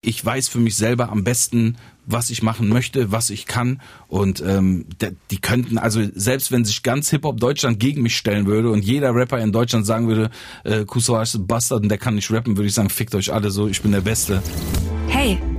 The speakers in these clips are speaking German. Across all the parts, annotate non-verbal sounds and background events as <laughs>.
Ich weiß für mich selber am besten, was ich machen möchte, was ich kann. Und ähm, die könnten, also selbst wenn sich ganz Hip-Hop Deutschland gegen mich stellen würde und jeder Rapper in Deutschland sagen würde, äh, Kusawa ist ein Bastard und der kann nicht rappen, würde ich sagen, fickt euch alle so, ich bin der Beste. Hey,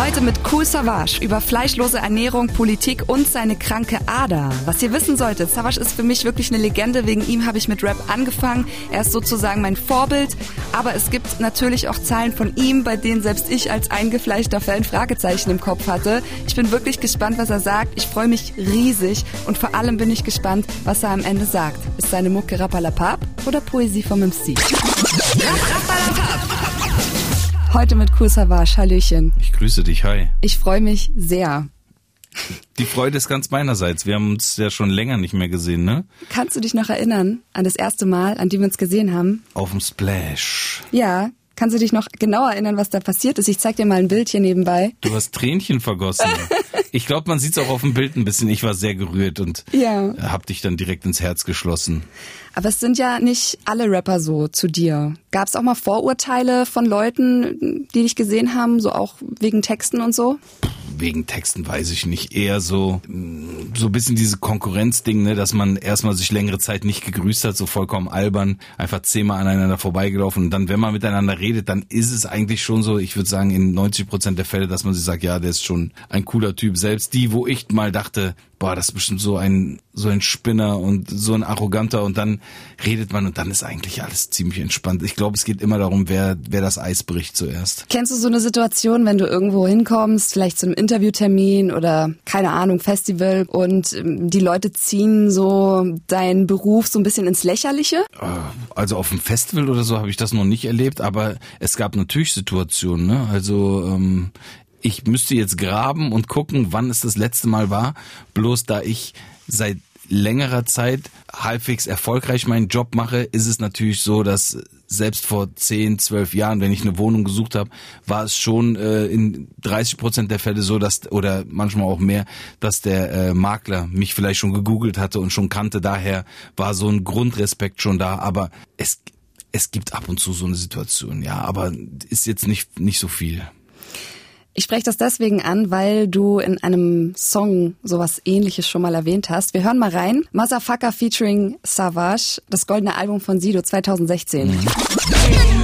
Heute mit Cool Savage über fleischlose Ernährung, Politik und seine kranke Ader. Was ihr wissen solltet, Savage ist für mich wirklich eine Legende. Wegen ihm habe ich mit Rap angefangen. Er ist sozusagen mein Vorbild. Aber es gibt natürlich auch Zahlen von ihm, bei denen selbst ich als eingefleischter Fan Fragezeichen im Kopf hatte. Ich bin wirklich gespannt, was er sagt. Ich freue mich riesig und vor allem bin ich gespannt, was er am Ende sagt. Ist seine Mucke Rappalapap oder Poesie vom MC? Rappalapap! Heute mit Cool Savage. Hallöchen. Ich grüße dich. Hi. Ich freue mich sehr. Die Freude ist ganz meinerseits. Wir haben uns ja schon länger nicht mehr gesehen, ne? Kannst du dich noch erinnern an das erste Mal, an dem wir uns gesehen haben? Auf dem Splash. Ja. Kannst du dich noch genau erinnern, was da passiert ist? Ich zeig dir mal ein Bild hier nebenbei. Du hast Tränchen vergossen. <laughs> ich glaube, man sieht es auch auf dem Bild ein bisschen. Ich war sehr gerührt und ja. hab dich dann direkt ins Herz geschlossen. Aber es sind ja nicht alle Rapper so zu dir. Gab es auch mal Vorurteile von Leuten, die dich gesehen haben, so auch wegen Texten und so? Wegen Texten weiß ich nicht. Eher so, so ein bisschen diese Konkurrenzding, ne, dass man erstmal sich längere Zeit nicht gegrüßt hat, so vollkommen albern, einfach zehnmal aneinander vorbeigelaufen. Und dann, wenn man miteinander redet, dann ist es eigentlich schon so, ich würde sagen, in 90 Prozent der Fälle, dass man sich sagt, ja, der ist schon ein cooler Typ. Selbst die, wo ich mal dachte, boah, das ist bestimmt so ein, so ein Spinner und so ein Arroganter und dann redet man und dann ist eigentlich alles ziemlich entspannt. Ich glaube, es geht immer darum, wer, wer das Eis bricht zuerst. Kennst du so eine Situation, wenn du irgendwo hinkommst, vielleicht zu einem Interviewtermin oder keine Ahnung, Festival und ähm, die Leute ziehen so deinen Beruf so ein bisschen ins Lächerliche? Äh, also auf dem Festival oder so habe ich das noch nicht erlebt, aber es gab natürlich Situationen, ne? Also ähm, ich müsste jetzt graben und gucken, wann es das letzte Mal war. Bloß da ich seit längerer Zeit halbwegs erfolgreich meinen Job mache, ist es natürlich so, dass selbst vor 10, 12 Jahren, wenn ich eine Wohnung gesucht habe, war es schon äh, in 30 Prozent der Fälle so, dass oder manchmal auch mehr, dass der äh, Makler mich vielleicht schon gegoogelt hatte und schon kannte. Daher war so ein Grundrespekt schon da. Aber es es gibt ab und zu so eine Situation, ja, aber ist jetzt nicht nicht so viel. Ich spreche das deswegen an, weil du in einem Song sowas ähnliches schon mal erwähnt hast. Wir hören mal rein. Motherfucker featuring Savage, das goldene Album von Sido 2016.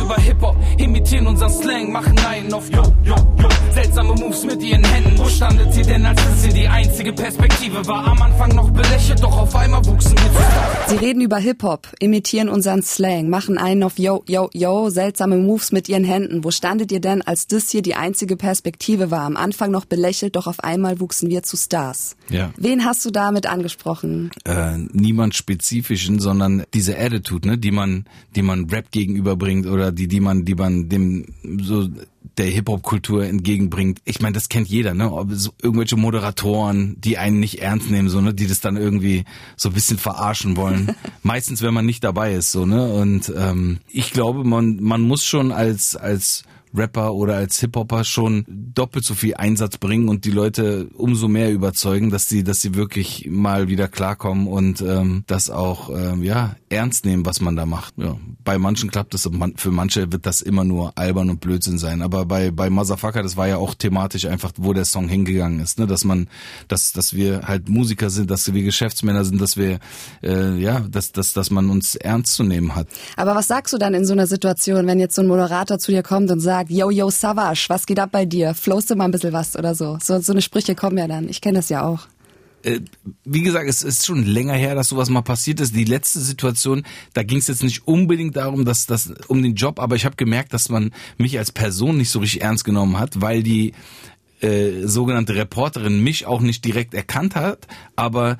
Über Hip-Hop, imitieren unseren Slang, machen einen auf Yo, Yo, Yo. Seltsame Moves mit ihren Händen. Wo standet sie denn, als das hier die einzige Perspektive war? Am Anfang noch belächelt, doch auf einmal wuchsen wir zusammen. Sie reden über Hip-Hop, imitieren unseren Slang, machen einen auf Yo, Yo, Yo. Seltsame Moves mit ihren Händen. Wo standet ihr denn, als das hier die einzige Perspektive Perspektive war. Am Anfang noch belächelt, doch auf einmal wuchsen wir zu Stars. Ja. Wen hast du damit angesprochen? Äh, niemand spezifischen, sondern diese Attitude, ne, die man, die man Rap gegenüberbringt oder die, die man, die man dem so der Hip-Hop-Kultur entgegenbringt. Ich meine, das kennt jeder, ne? Ob so irgendwelche Moderatoren, die einen nicht ernst nehmen, so, ne? Die das dann irgendwie so ein bisschen verarschen wollen. <laughs> Meistens, wenn man nicht dabei ist, so, ne? Und ähm, ich glaube, man, man muss schon als, als Rapper oder als Hip-Hopper schon doppelt so viel Einsatz bringen und die Leute umso mehr überzeugen, dass sie, dass sie wirklich mal wieder klarkommen und ähm, das auch ähm, ja ernst nehmen, was man da macht. Ja, bei manchen klappt das, für manche wird das immer nur albern und Blödsinn sein. Aber bei bei Motherfucker, das war ja auch thematisch einfach, wo der Song hingegangen ist, ne, dass man, dass dass wir halt Musiker sind, dass wir Geschäftsmänner sind, dass wir äh, ja, dass dass dass man uns ernst zu nehmen hat. Aber was sagst du dann in so einer Situation, wenn jetzt so ein Moderator zu dir kommt und sagt sagt, yo, yo, Savage, was geht ab bei dir? Flowst du mal ein bisschen was oder so? So, so eine Sprüche kommen ja dann. Ich kenne das ja auch äh, wie gesagt, es ist schon länger her, dass sowas mal passiert ist. Die letzte Situation, da ging es jetzt nicht unbedingt darum, dass das um den Job, aber ich habe gemerkt, dass man mich als Person nicht so richtig ernst genommen hat, weil die äh, sogenannte Reporterin mich auch nicht direkt erkannt hat, aber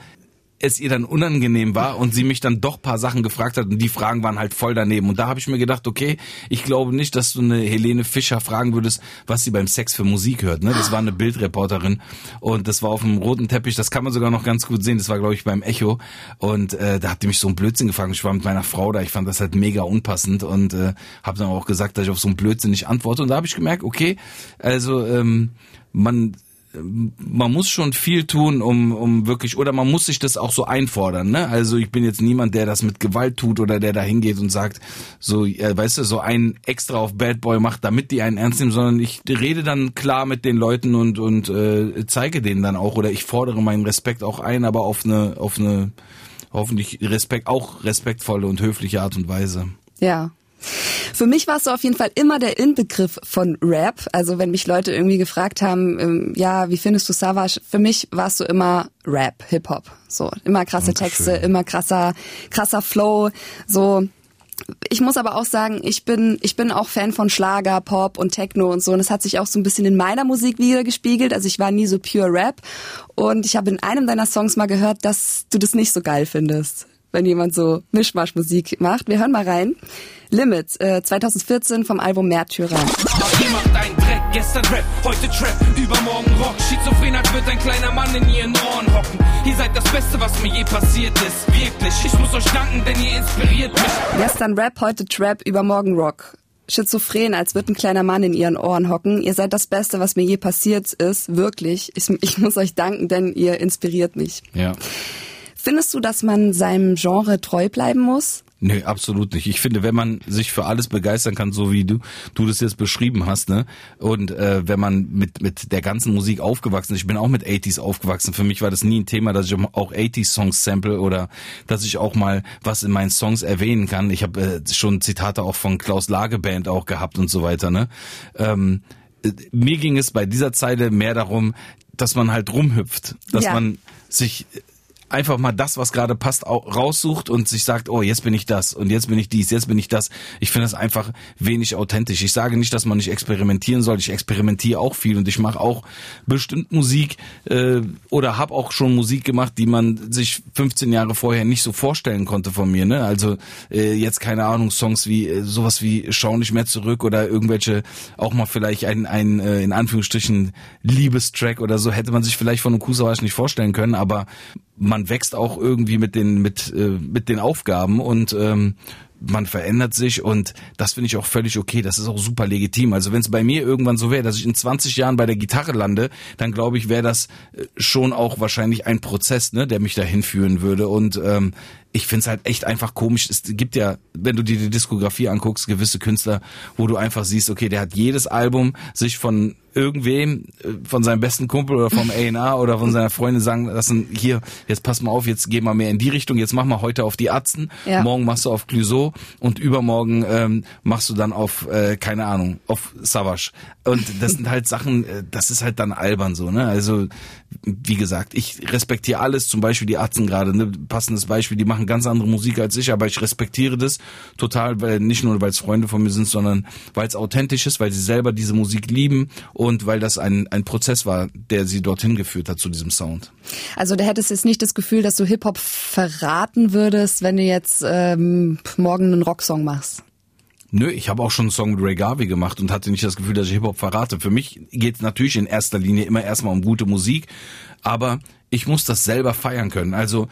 es ihr dann unangenehm war und sie mich dann doch paar Sachen gefragt hat und die Fragen waren halt voll daneben. Und da habe ich mir gedacht, okay, ich glaube nicht, dass du eine Helene Fischer fragen würdest, was sie beim Sex für Musik hört. Ne? Das war eine Bildreporterin und das war auf dem roten Teppich, das kann man sogar noch ganz gut sehen. Das war, glaube ich, beim Echo. Und äh, da hat die mich so ein Blödsinn gefragt. Ich war mit meiner Frau da, ich fand das halt mega unpassend und äh, habe dann auch gesagt, dass ich auf so einen Blödsinn nicht antworte. Und da habe ich gemerkt, okay, also ähm, man man muss schon viel tun, um, um wirklich, oder man muss sich das auch so einfordern, ne? Also ich bin jetzt niemand, der das mit Gewalt tut oder der da hingeht und sagt, so, äh, weißt du, so ein extra auf Bad Boy macht, damit die einen ernst nehmen, sondern ich rede dann klar mit den Leuten und, und äh, zeige denen dann auch, oder ich fordere meinen Respekt auch ein, aber auf eine, auf eine hoffentlich Respekt, auch respektvolle und höfliche Art und Weise. Ja, für mich warst du auf jeden Fall immer der Inbegriff von Rap. Also wenn mich Leute irgendwie gefragt haben, ähm, ja, wie findest du Savage? Für mich warst du immer Rap, Hip-Hop. So, immer krasse Texte, immer krasser, krasser Flow. So, ich muss aber auch sagen, ich bin, ich bin auch Fan von Schlager, Pop und Techno und so. Und es hat sich auch so ein bisschen in meiner Musik wieder gespiegelt. Also ich war nie so pure Rap. Und ich habe in einem deiner Songs mal gehört, dass du das nicht so geil findest, wenn jemand so Mischmaschmusik macht. Wir hören mal rein. Limits, äh, 2014 vom Album Märtyrer. Ihr macht einen Dreck, gestern Rap, heute Trap, übermorgen Rock. Schizophren als wird ein kleiner Mann in ihren Ohren hocken. Ihr seid das Beste, was mir je passiert ist. Wirklich, ich muss euch danken, denn ihr inspiriert mich. Gestern Rap, heute Trap, übermorgen Rock. Schizophren, als wird ein kleiner Mann in ihren Ohren hocken. Ihr seid das Beste, was mir je passiert ist. Wirklich. Ich, ich muss euch danken, denn ihr inspiriert mich. Ja. Findest du, dass man seinem Genre treu bleiben muss? Nee, absolut nicht. Ich finde, wenn man sich für alles begeistern kann, so wie du du das jetzt beschrieben hast, ne? Und äh, wenn man mit mit der ganzen Musik aufgewachsen ist, ich bin auch mit 80s aufgewachsen. Für mich war das nie ein Thema, dass ich auch 80s Songs sample oder dass ich auch mal was in meinen Songs erwähnen kann. Ich habe äh, schon Zitate auch von Klaus Lageband auch gehabt und so weiter, ne? Ähm, äh, mir ging es bei dieser Zeile mehr darum, dass man halt rumhüpft, dass ja. man sich einfach mal das, was gerade passt, raussucht und sich sagt, oh, jetzt bin ich das und jetzt bin ich dies, jetzt bin ich das. Ich finde das einfach wenig authentisch. Ich sage nicht, dass man nicht experimentieren soll. Ich experimentiere auch viel und ich mache auch bestimmt Musik äh, oder habe auch schon Musik gemacht, die man sich 15 Jahre vorher nicht so vorstellen konnte von mir. Ne? Also äh, jetzt keine Ahnung, Songs wie äh, sowas wie Schau nicht mehr zurück oder irgendwelche auch mal vielleicht ein, ein äh, in Anführungsstrichen Liebestrack oder so hätte man sich vielleicht von einem Kusawatsch nicht vorstellen können, aber man wächst auch irgendwie mit den mit äh, mit den Aufgaben und ähm, man verändert sich und das finde ich auch völlig okay. Das ist auch super legitim. Also wenn es bei mir irgendwann so wäre, dass ich in 20 Jahren bei der Gitarre lande, dann glaube ich, wäre das äh, schon auch wahrscheinlich ein Prozess, ne, der mich dahin führen würde. Und ähm, ich finde es halt echt einfach komisch. Es gibt ja, wenn du dir die Diskografie anguckst, gewisse Künstler, wo du einfach siehst, okay, der hat jedes Album sich von irgendwem, äh, von seinem besten Kumpel oder vom A&R oder von seiner Freundin sagen lassen, hier, jetzt pass mal auf, jetzt geh mal mehr in die Richtung, jetzt mach mal heute auf die Atzen, ja. morgen machst du auf Clouseau und übermorgen ähm, machst du dann auf, äh, keine Ahnung, auf Savage. Und das sind halt Sachen, äh, das ist halt dann albern so, ne? Also, wie gesagt, ich respektiere alles, zum Beispiel die Atzen gerade, ne? passendes Beispiel, die machen ganz andere Musik als ich, aber ich respektiere das total, weil nicht nur, weil es Freunde von mir sind, sondern weil es authentisch ist, weil sie selber diese Musik lieben und weil das ein, ein Prozess war, der sie dorthin geführt hat zu diesem Sound. Also da hättest du jetzt nicht das Gefühl, dass du Hip-Hop verraten würdest, wenn du jetzt ähm, morgen einen Rocksong machst? Nö, ich habe auch schon einen Song mit Ray Garvey gemacht und hatte nicht das Gefühl, dass ich Hip-Hop verrate. Für mich geht es natürlich in erster Linie immer erstmal um gute Musik, aber ich muss das selber feiern können. Also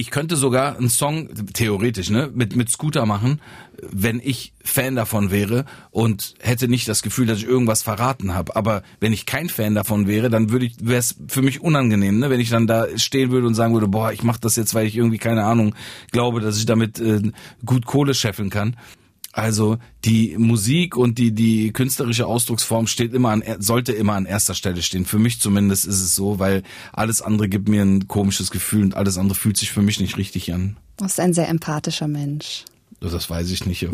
ich könnte sogar einen Song, theoretisch, ne, mit, mit Scooter machen, wenn ich Fan davon wäre und hätte nicht das Gefühl, dass ich irgendwas verraten habe. Aber wenn ich kein Fan davon wäre, dann würde ich, wäre es für mich unangenehm, ne, wenn ich dann da stehen würde und sagen würde, boah, ich mache das jetzt, weil ich irgendwie keine Ahnung glaube, dass ich damit äh, gut Kohle scheffeln kann. Also die Musik und die die künstlerische Ausdrucksform steht immer an sollte immer an erster Stelle stehen. Für mich zumindest ist es so, weil alles andere gibt mir ein komisches Gefühl und alles andere fühlt sich für mich nicht richtig an. Du bist ein sehr empathischer Mensch. Das weiß ich nicht.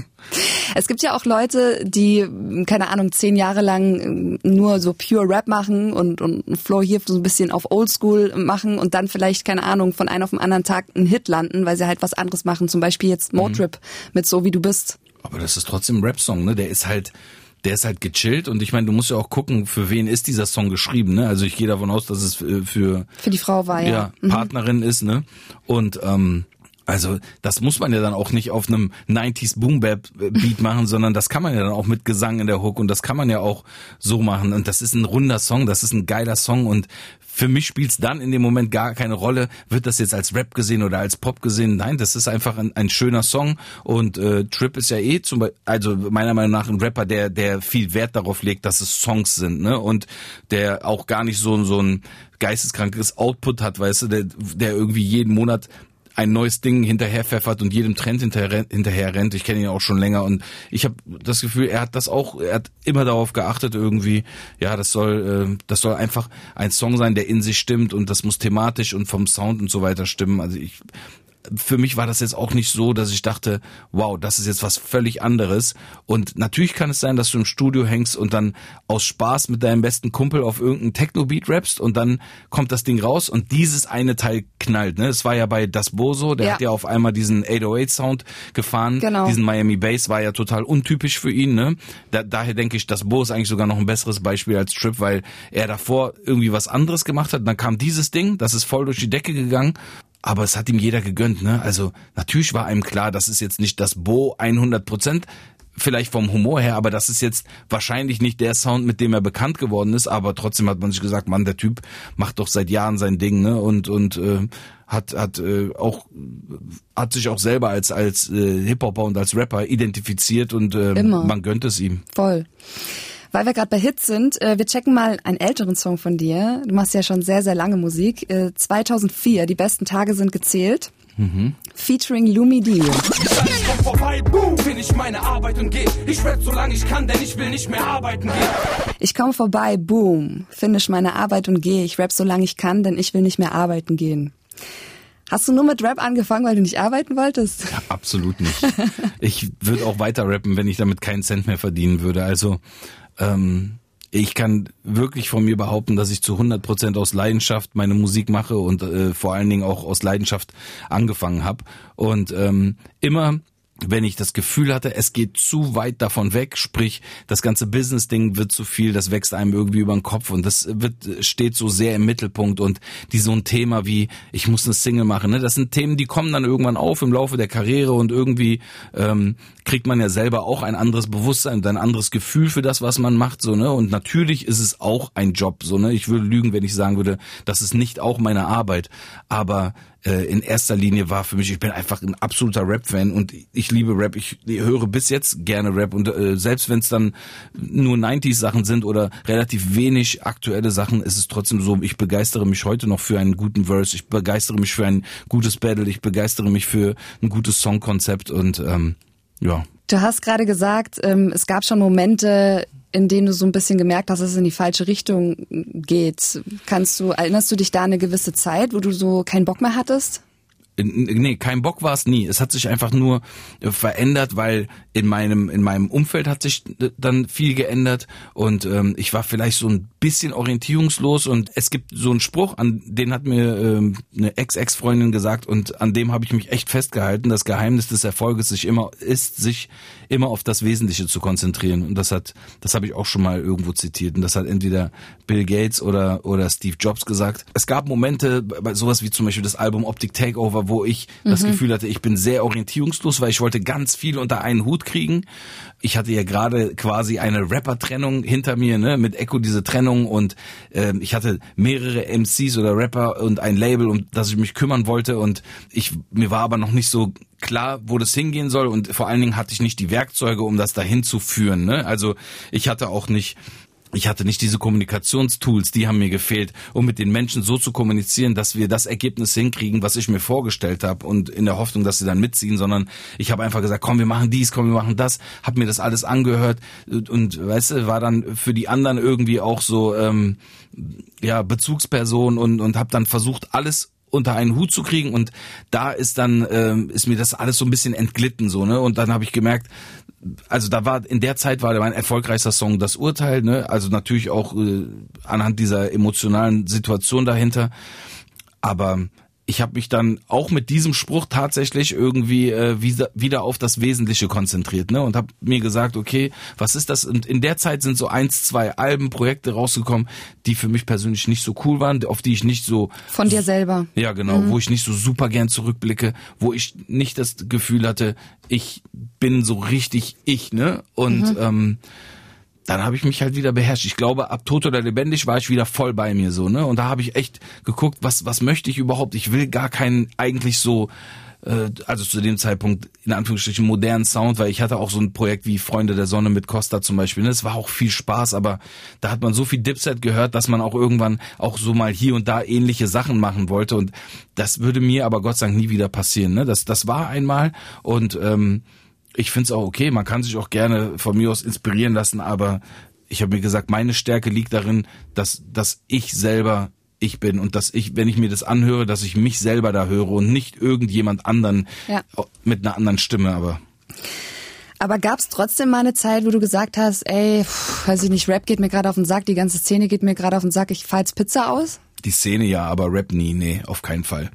<laughs> es gibt ja auch Leute, die, keine Ahnung, zehn Jahre lang nur so pure Rap machen und, und Flow hier so ein bisschen auf Oldschool machen und dann vielleicht, keine Ahnung, von einem auf den anderen Tag einen Hit landen, weil sie halt was anderes machen. Zum Beispiel jetzt Motrip mhm. mit So wie du bist. Aber das ist trotzdem ein Rap-Song, ne? Der ist halt, der ist halt gechillt und ich meine, du musst ja auch gucken, für wen ist dieser Song geschrieben, ne? Also ich gehe davon aus, dass es äh, für für die Frau war ja, ja mhm. Partnerin ist, ne? Und ähm, also das muss man ja dann auch nicht auf einem 90s Boom Bap Beat machen, sondern das kann man ja dann auch mit Gesang in der Hook und das kann man ja auch so machen und das ist ein runder Song, das ist ein geiler Song und für mich spielt es dann in dem Moment gar keine Rolle, wird das jetzt als Rap gesehen oder als Pop gesehen. Nein, das ist einfach ein, ein schöner Song und äh, Trip ist ja eh zum Beispiel, also meiner Meinung nach ein Rapper, der der viel Wert darauf legt, dass es Songs sind, ne? Und der auch gar nicht so so ein geisteskrankes Output hat, weißt du, der, der irgendwie jeden Monat ein neues Ding hinterher pfeffert und jedem Trend hinterher, hinterher rennt. Ich kenne ihn auch schon länger und ich habe das Gefühl, er hat das auch, er hat immer darauf geachtet irgendwie, ja, das soll, äh, das soll einfach ein Song sein, der in sich stimmt und das muss thematisch und vom Sound und so weiter stimmen. Also ich für mich war das jetzt auch nicht so, dass ich dachte, wow, das ist jetzt was völlig anderes. Und natürlich kann es sein, dass du im Studio hängst und dann aus Spaß mit deinem besten Kumpel auf irgendeinen Techno-Beat rappst und dann kommt das Ding raus und dieses eine Teil knallt. Ne? Es war ja bei Das Boso, der ja. hat ja auf einmal diesen 808-Sound gefahren. Genau. Diesen Miami Bass war ja total untypisch für ihn. Ne? Da, daher denke ich, Das Bo ist eigentlich sogar noch ein besseres Beispiel als Trip, weil er davor irgendwie was anderes gemacht hat. Dann kam dieses Ding, das ist voll durch die Decke gegangen aber es hat ihm jeder gegönnt, ne? Also natürlich war einem klar, das ist jetzt nicht das Bo 100 Prozent, vielleicht vom Humor her, aber das ist jetzt wahrscheinlich nicht der Sound, mit dem er bekannt geworden ist, aber trotzdem hat man sich gesagt, Mann, der Typ macht doch seit Jahren sein Ding, ne? Und und äh, hat hat äh, auch hat sich auch selber als als äh, Hip Hopper und als Rapper identifiziert und äh, man gönnt es ihm. Voll. Weil wir gerade bei Hits sind, äh, wir checken mal einen älteren Song von dir. Du machst ja schon sehr, sehr lange Musik. Äh, 2004, Die besten Tage sind gezählt. Mhm. Featuring Lumi Dio. Ich komm vorbei, boom, bin ich meine Arbeit und geh. Ich rap so lange ich kann, denn ich will nicht mehr arbeiten gehen. Ich komme vorbei, boom, finish meine Arbeit und geh. Ich rap so lange ich kann, denn ich will nicht mehr arbeiten gehen. Hast du nur mit Rap angefangen, weil du nicht arbeiten wolltest? Ja, absolut nicht. Ich würde auch weiter rappen, wenn ich damit keinen Cent mehr verdienen würde. Also ähm, ich kann wirklich von mir behaupten, dass ich zu 100 Prozent aus Leidenschaft meine Musik mache und äh, vor allen Dingen auch aus Leidenschaft angefangen habe. Und ähm, immer wenn ich das Gefühl hatte, es geht zu weit davon weg, sprich, das ganze Business-Ding wird zu viel, das wächst einem irgendwie über den Kopf und das wird, steht so sehr im Mittelpunkt und die so ein Thema wie, ich muss eine Single machen, ne? das sind Themen, die kommen dann irgendwann auf im Laufe der Karriere und irgendwie ähm, kriegt man ja selber auch ein anderes Bewusstsein und ein anderes Gefühl für das, was man macht, so, ne, und natürlich ist es auch ein Job, so, ne, ich würde lügen, wenn ich sagen würde, das ist nicht auch meine Arbeit, aber äh, in erster Linie war für mich, ich bin einfach ein absoluter Rap-Fan und ich liebe Rap. Ich höre bis jetzt gerne Rap und äh, selbst wenn es dann nur 90s-Sachen sind oder relativ wenig aktuelle Sachen, ist es trotzdem so, ich begeistere mich heute noch für einen guten Verse, ich begeistere mich für ein gutes Battle, ich begeistere mich für ein gutes Songkonzept und ähm, ja. Du hast gerade gesagt, ähm, es gab schon Momente, in denen du so ein bisschen gemerkt hast, dass es in die falsche Richtung geht. Kannst du, erinnerst du dich da eine gewisse Zeit, wo du so keinen Bock mehr hattest? nee, kein Bock war es nie. Es hat sich einfach nur äh, verändert, weil in meinem in meinem Umfeld hat sich äh, dann viel geändert und ähm, ich war vielleicht so ein bisschen orientierungslos und es gibt so einen Spruch, an den hat mir ähm, eine Ex-Ex-Freundin gesagt und an dem habe ich mich echt festgehalten. Das Geheimnis des Erfolges sich immer ist, sich immer auf das Wesentliche zu konzentrieren und das hat das habe ich auch schon mal irgendwo zitiert und das hat entweder Bill Gates oder oder Steve Jobs gesagt. Es gab Momente, bei sowas wie zum Beispiel das Album Optic Takeover wo ich mhm. das Gefühl hatte, ich bin sehr orientierungslos, weil ich wollte ganz viel unter einen Hut kriegen. Ich hatte ja gerade quasi eine Rapper-Trennung hinter mir, ne, mit Echo diese Trennung und äh, ich hatte mehrere MCs oder Rapper und ein Label, um das ich mich kümmern wollte und ich mir war aber noch nicht so klar, wo das hingehen soll und vor allen Dingen hatte ich nicht die Werkzeuge, um das dahin zu führen. Ne? Also ich hatte auch nicht ich hatte nicht diese Kommunikationstools, die haben mir gefehlt, um mit den Menschen so zu kommunizieren, dass wir das Ergebnis hinkriegen, was ich mir vorgestellt habe und in der Hoffnung, dass sie dann mitziehen, sondern ich habe einfach gesagt, komm, wir machen dies, komm, wir machen das, habe mir das alles angehört und weißt du, war dann für die anderen irgendwie auch so ähm, ja Bezugsperson und und habe dann versucht, alles unter einen Hut zu kriegen und da ist dann ähm, ist mir das alles so ein bisschen entglitten so ne und dann habe ich gemerkt also da war in der Zeit war mein erfolgreichster Song das Urteil, ne? Also natürlich auch äh, anhand dieser emotionalen Situation dahinter. Aber ich habe mich dann auch mit diesem Spruch tatsächlich irgendwie äh, wieder, auf das Wesentliche konzentriert, ne? Und habe mir gesagt, okay, was ist das? Und in der Zeit sind so eins, zwei Alben, Projekte rausgekommen, die für mich persönlich nicht so cool waren, auf die ich nicht so von dir selber. Ja, genau, mhm. wo ich nicht so super gern zurückblicke, wo ich nicht das Gefühl hatte, ich bin so richtig ich, ne? Und mhm. ähm, dann habe ich mich halt wieder beherrscht. Ich glaube, ab tot oder lebendig war ich wieder voll bei mir so, ne? Und da habe ich echt geguckt, was was möchte ich überhaupt? Ich will gar keinen eigentlich so äh, also zu dem Zeitpunkt in Anführungsstrichen modernen Sound, weil ich hatte auch so ein Projekt wie Freunde der Sonne mit Costa zum Beispiel. Das ne? war auch viel Spaß, aber da hat man so viel Dipset gehört, dass man auch irgendwann auch so mal hier und da ähnliche Sachen machen wollte und das würde mir aber Gott sei Dank nie wieder passieren. Ne? Das, das war einmal und ähm, ich finde es auch okay, man kann sich auch gerne von mir aus inspirieren lassen, aber ich habe mir gesagt, meine Stärke liegt darin, dass, dass ich selber ich bin und dass ich, wenn ich mir das anhöre, dass ich mich selber da höre und nicht irgendjemand anderen ja. mit einer anderen Stimme, aber. Aber gab es trotzdem mal eine Zeit, wo du gesagt hast, ey, weiß ich nicht, Rap geht mir gerade auf den Sack, die ganze Szene geht mir gerade auf den Sack, ich fahr jetzt Pizza aus? Die Szene ja, aber Rap nie, nee, auf keinen Fall.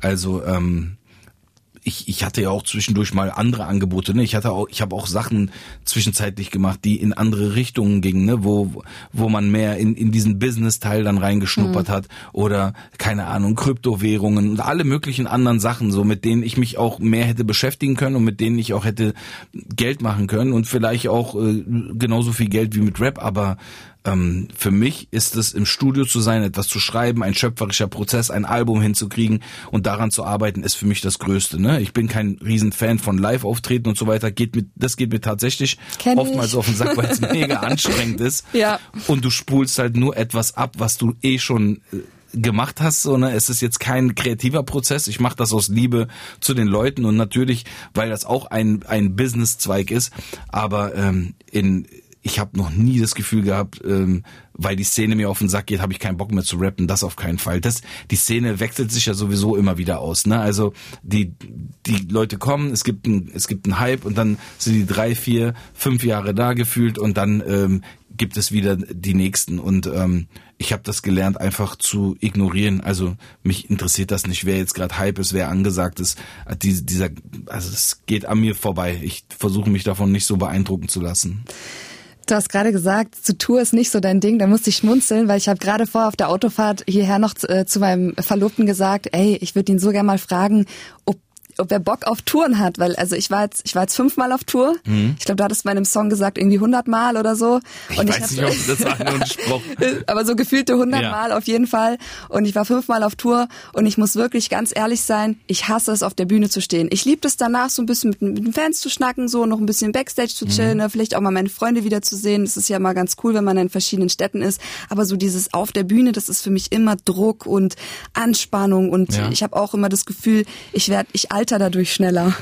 Also, ähm, ich, ich hatte ja auch zwischendurch mal andere Angebote. Ne? Ich hatte auch, ich habe auch Sachen zwischenzeitlich gemacht, die in andere Richtungen gingen, ne? wo wo man mehr in in diesen Business-Teil dann reingeschnuppert mhm. hat oder keine Ahnung Kryptowährungen und alle möglichen anderen Sachen, so mit denen ich mich auch mehr hätte beschäftigen können und mit denen ich auch hätte Geld machen können und vielleicht auch äh, genauso viel Geld wie mit Rap, aber ähm, für mich ist es im Studio zu sein, etwas zu schreiben, ein schöpferischer Prozess, ein Album hinzukriegen und daran zu arbeiten, ist für mich das Größte. Ne? Ich bin kein Riesenfan von Live-Auftreten und so weiter. Geht mit, das geht mir tatsächlich Kenn oftmals ich. auf den Sack, weil es <laughs> mega anstrengend ist. Ja. Und du spulst halt nur etwas ab, was du eh schon äh, gemacht hast, so ne, es ist jetzt kein kreativer Prozess. Ich mache das aus Liebe zu den Leuten und natürlich, weil das auch ein ein Business-Zweig ist. Aber ähm, in ich habe noch nie das Gefühl gehabt, ähm, weil die Szene mir auf den Sack geht, habe ich keinen Bock mehr zu rappen. Das auf keinen Fall. Das, die Szene wechselt sich ja sowieso immer wieder aus. Ne? Also die die Leute kommen, es gibt ein, es gibt einen Hype und dann sind die drei, vier, fünf Jahre da gefühlt und dann ähm, gibt es wieder die nächsten und ähm, ich habe das gelernt einfach zu ignorieren. Also mich interessiert das nicht, wer jetzt gerade Hype ist, wer angesagt ist. Die, dieser, also es geht an mir vorbei. Ich versuche mich davon nicht so beeindrucken zu lassen. Du hast gerade gesagt, zu Tour ist nicht so dein Ding. Da musste ich schmunzeln, weil ich habe gerade vor auf der Autofahrt hierher noch äh, zu meinem Verlobten gesagt, ey, ich würde ihn so gerne mal fragen, ob ob er Bock auf Touren hat, weil also ich war jetzt ich war jetzt fünfmal auf Tour. Mhm. Ich glaube, du hattest bei einem Song gesagt irgendwie hundertmal oder so. Ich und weiß ich hab, nicht, ob das war nur ein <laughs> Spruch. aber so gefühlte hundertmal ja. auf jeden Fall. Und ich war fünfmal auf Tour und ich muss wirklich ganz ehrlich sein, ich hasse es auf der Bühne zu stehen. Ich liebe es danach so ein bisschen mit, mit, den Fans zu schnacken, so noch ein bisschen Backstage zu chillen, mhm. Vielleicht auch mal meine Freunde wieder zu sehen. Das ist ja mal ganz cool, wenn man in verschiedenen Städten ist. Aber so dieses auf der Bühne, das ist für mich immer Druck und Anspannung und ja. ich habe auch immer das Gefühl, ich werde ich alter dadurch schneller.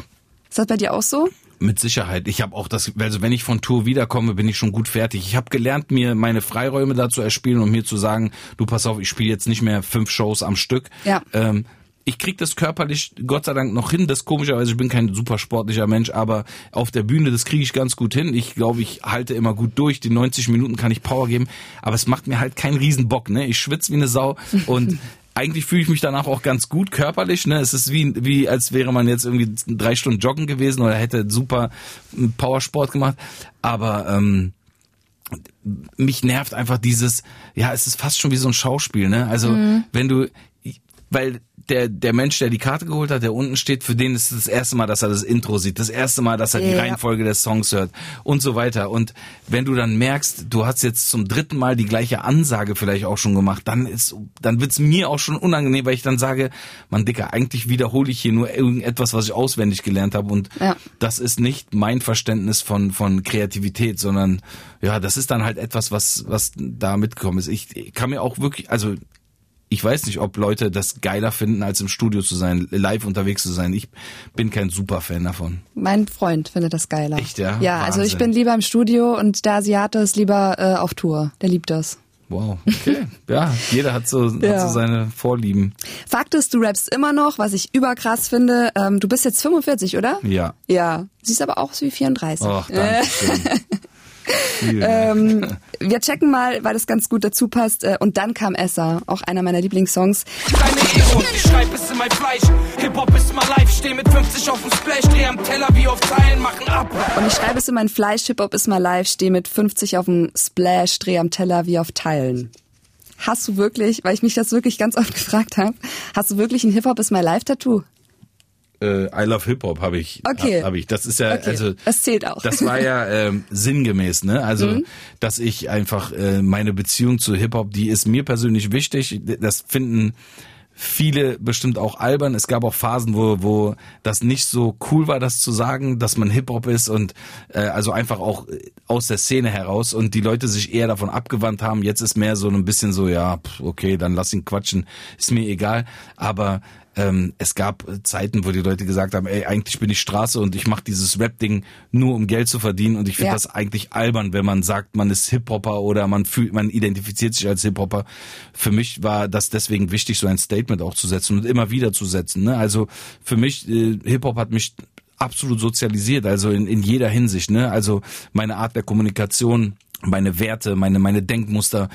Ist das bei dir auch so? Mit Sicherheit. Ich habe auch das, also wenn ich von Tour wiederkomme, bin ich schon gut fertig. Ich habe gelernt, mir meine Freiräume dazu erspielen und mir zu sagen, du pass auf, ich spiele jetzt nicht mehr fünf Shows am Stück. Ja. Ähm, ich krieg das körperlich Gott sei Dank noch hin. Das komischerweise, ich bin kein super sportlicher Mensch, aber auf der Bühne, das kriege ich ganz gut hin. Ich glaube, ich halte immer gut durch. Die 90 Minuten kann ich Power geben, aber es macht mir halt keinen Riesenbock. Ne? Ich schwitze wie eine Sau und <laughs> eigentlich fühle ich mich danach auch ganz gut körperlich. Ne? Es ist wie, wie als wäre man jetzt irgendwie drei Stunden joggen gewesen oder hätte super Powersport gemacht. Aber ähm, mich nervt einfach dieses, ja, es ist fast schon wie so ein Schauspiel. Ne? Also mhm. wenn du, weil der, der Mensch, der die Karte geholt hat, der unten steht, für den ist es das erste Mal, dass er das Intro sieht, das erste Mal, dass er die Reihenfolge der Songs hört und so weiter. Und wenn du dann merkst, du hast jetzt zum dritten Mal die gleiche Ansage vielleicht auch schon gemacht, dann ist, dann wird's mir auch schon unangenehm, weil ich dann sage, man Dicker, eigentlich wiederhole ich hier nur irgendetwas, was ich auswendig gelernt habe und ja. das ist nicht mein Verständnis von, von Kreativität, sondern ja, das ist dann halt etwas, was, was da mitgekommen ist. Ich kann mir auch wirklich, also ich weiß nicht, ob Leute das geiler finden, als im Studio zu sein, live unterwegs zu sein. Ich bin kein Superfan davon. Mein Freund findet das geiler. Echt, ja? Ja, Wahnsinn. also ich bin lieber im Studio und der Asiate ist lieber äh, auf Tour. Der liebt das. Wow, okay. ja, jeder hat so, ja. hat so seine Vorlieben. Fakt ist, du rappst immer noch, was ich überkrass finde. Ähm, du bist jetzt 45, oder? Ja. Ja. Siehst aber auch aus wie 34. Ach, danke schön. <laughs> ähm, wir checken mal, weil das ganz gut dazu passt. Äh, und dann kam Essa, auch einer meiner Lieblingssongs. Deine und ich schreib es in mein Fleisch. Hip-Hop ist mal live, steh mit 50 auf dem Splash, dreh am Teller wie auf Teilen, machen ab. Und ich schreibe es in mein Fleisch, Hip-Hop ist mal live, steh mit 50 auf dem Splash, dreh am Teller wie auf Teilen. Hast du wirklich, weil ich mich das wirklich ganz oft <laughs> gefragt habe, hast du wirklich ein Hip-Hop is my life Tattoo? Äh, I Love Hip Hop habe ich, okay. Hab, hab ich. Das ist ja, okay. also das zählt auch. Das war ja ähm, sinngemäß, ne? Also, mhm. dass ich einfach äh, meine Beziehung zu Hip Hop, die ist mir persönlich wichtig. Das finden viele bestimmt auch albern. Es gab auch Phasen, wo, wo das nicht so cool war, das zu sagen, dass man Hip-Hop ist und äh, also einfach auch aus der Szene heraus und die Leute sich eher davon abgewandt haben. Jetzt ist mehr so ein bisschen so, ja, okay, dann lass ihn quatschen, ist mir egal. Aber ähm, es gab Zeiten, wo die Leute gesagt haben, ey, eigentlich bin ich Straße und ich mache dieses Rap-Ding nur um Geld zu verdienen und ich finde ja. das eigentlich albern, wenn man sagt, man ist Hip-Hopper oder man fühlt, man identifiziert sich als Hip-Hopper. Für mich war das deswegen wichtig, so ein Statement auch zu setzen und immer wieder zu setzen. Ne? Also für mich, äh, Hip-Hop hat mich absolut sozialisiert, also in, in jeder Hinsicht. Ne? Also meine Art der Kommunikation, meine Werte, meine meine Denkmuster,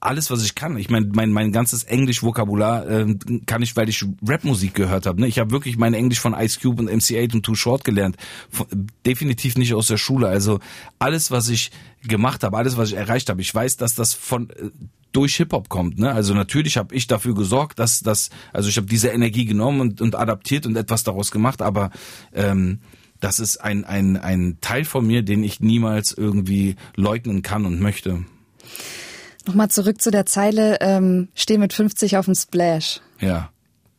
alles was ich kann. Ich meine, mein mein ganzes Englisch-Vokabular äh, kann ich, weil ich Rapmusik gehört habe. Ne? Ich habe wirklich mein Englisch von Ice Cube und MC8 und Too Short gelernt. Von, definitiv nicht aus der Schule. Also alles, was ich gemacht habe, alles, was ich erreicht habe, ich weiß, dass das von äh, durch Hip Hop kommt. Ne? Also natürlich habe ich dafür gesorgt, dass das, also ich habe diese Energie genommen und, und adaptiert und etwas daraus gemacht, aber ähm, das ist ein, ein, ein Teil von mir, den ich niemals irgendwie leugnen kann und möchte. Nochmal zurück zu der Zeile, ähm, steh mit 50 auf dem Splash. Ja.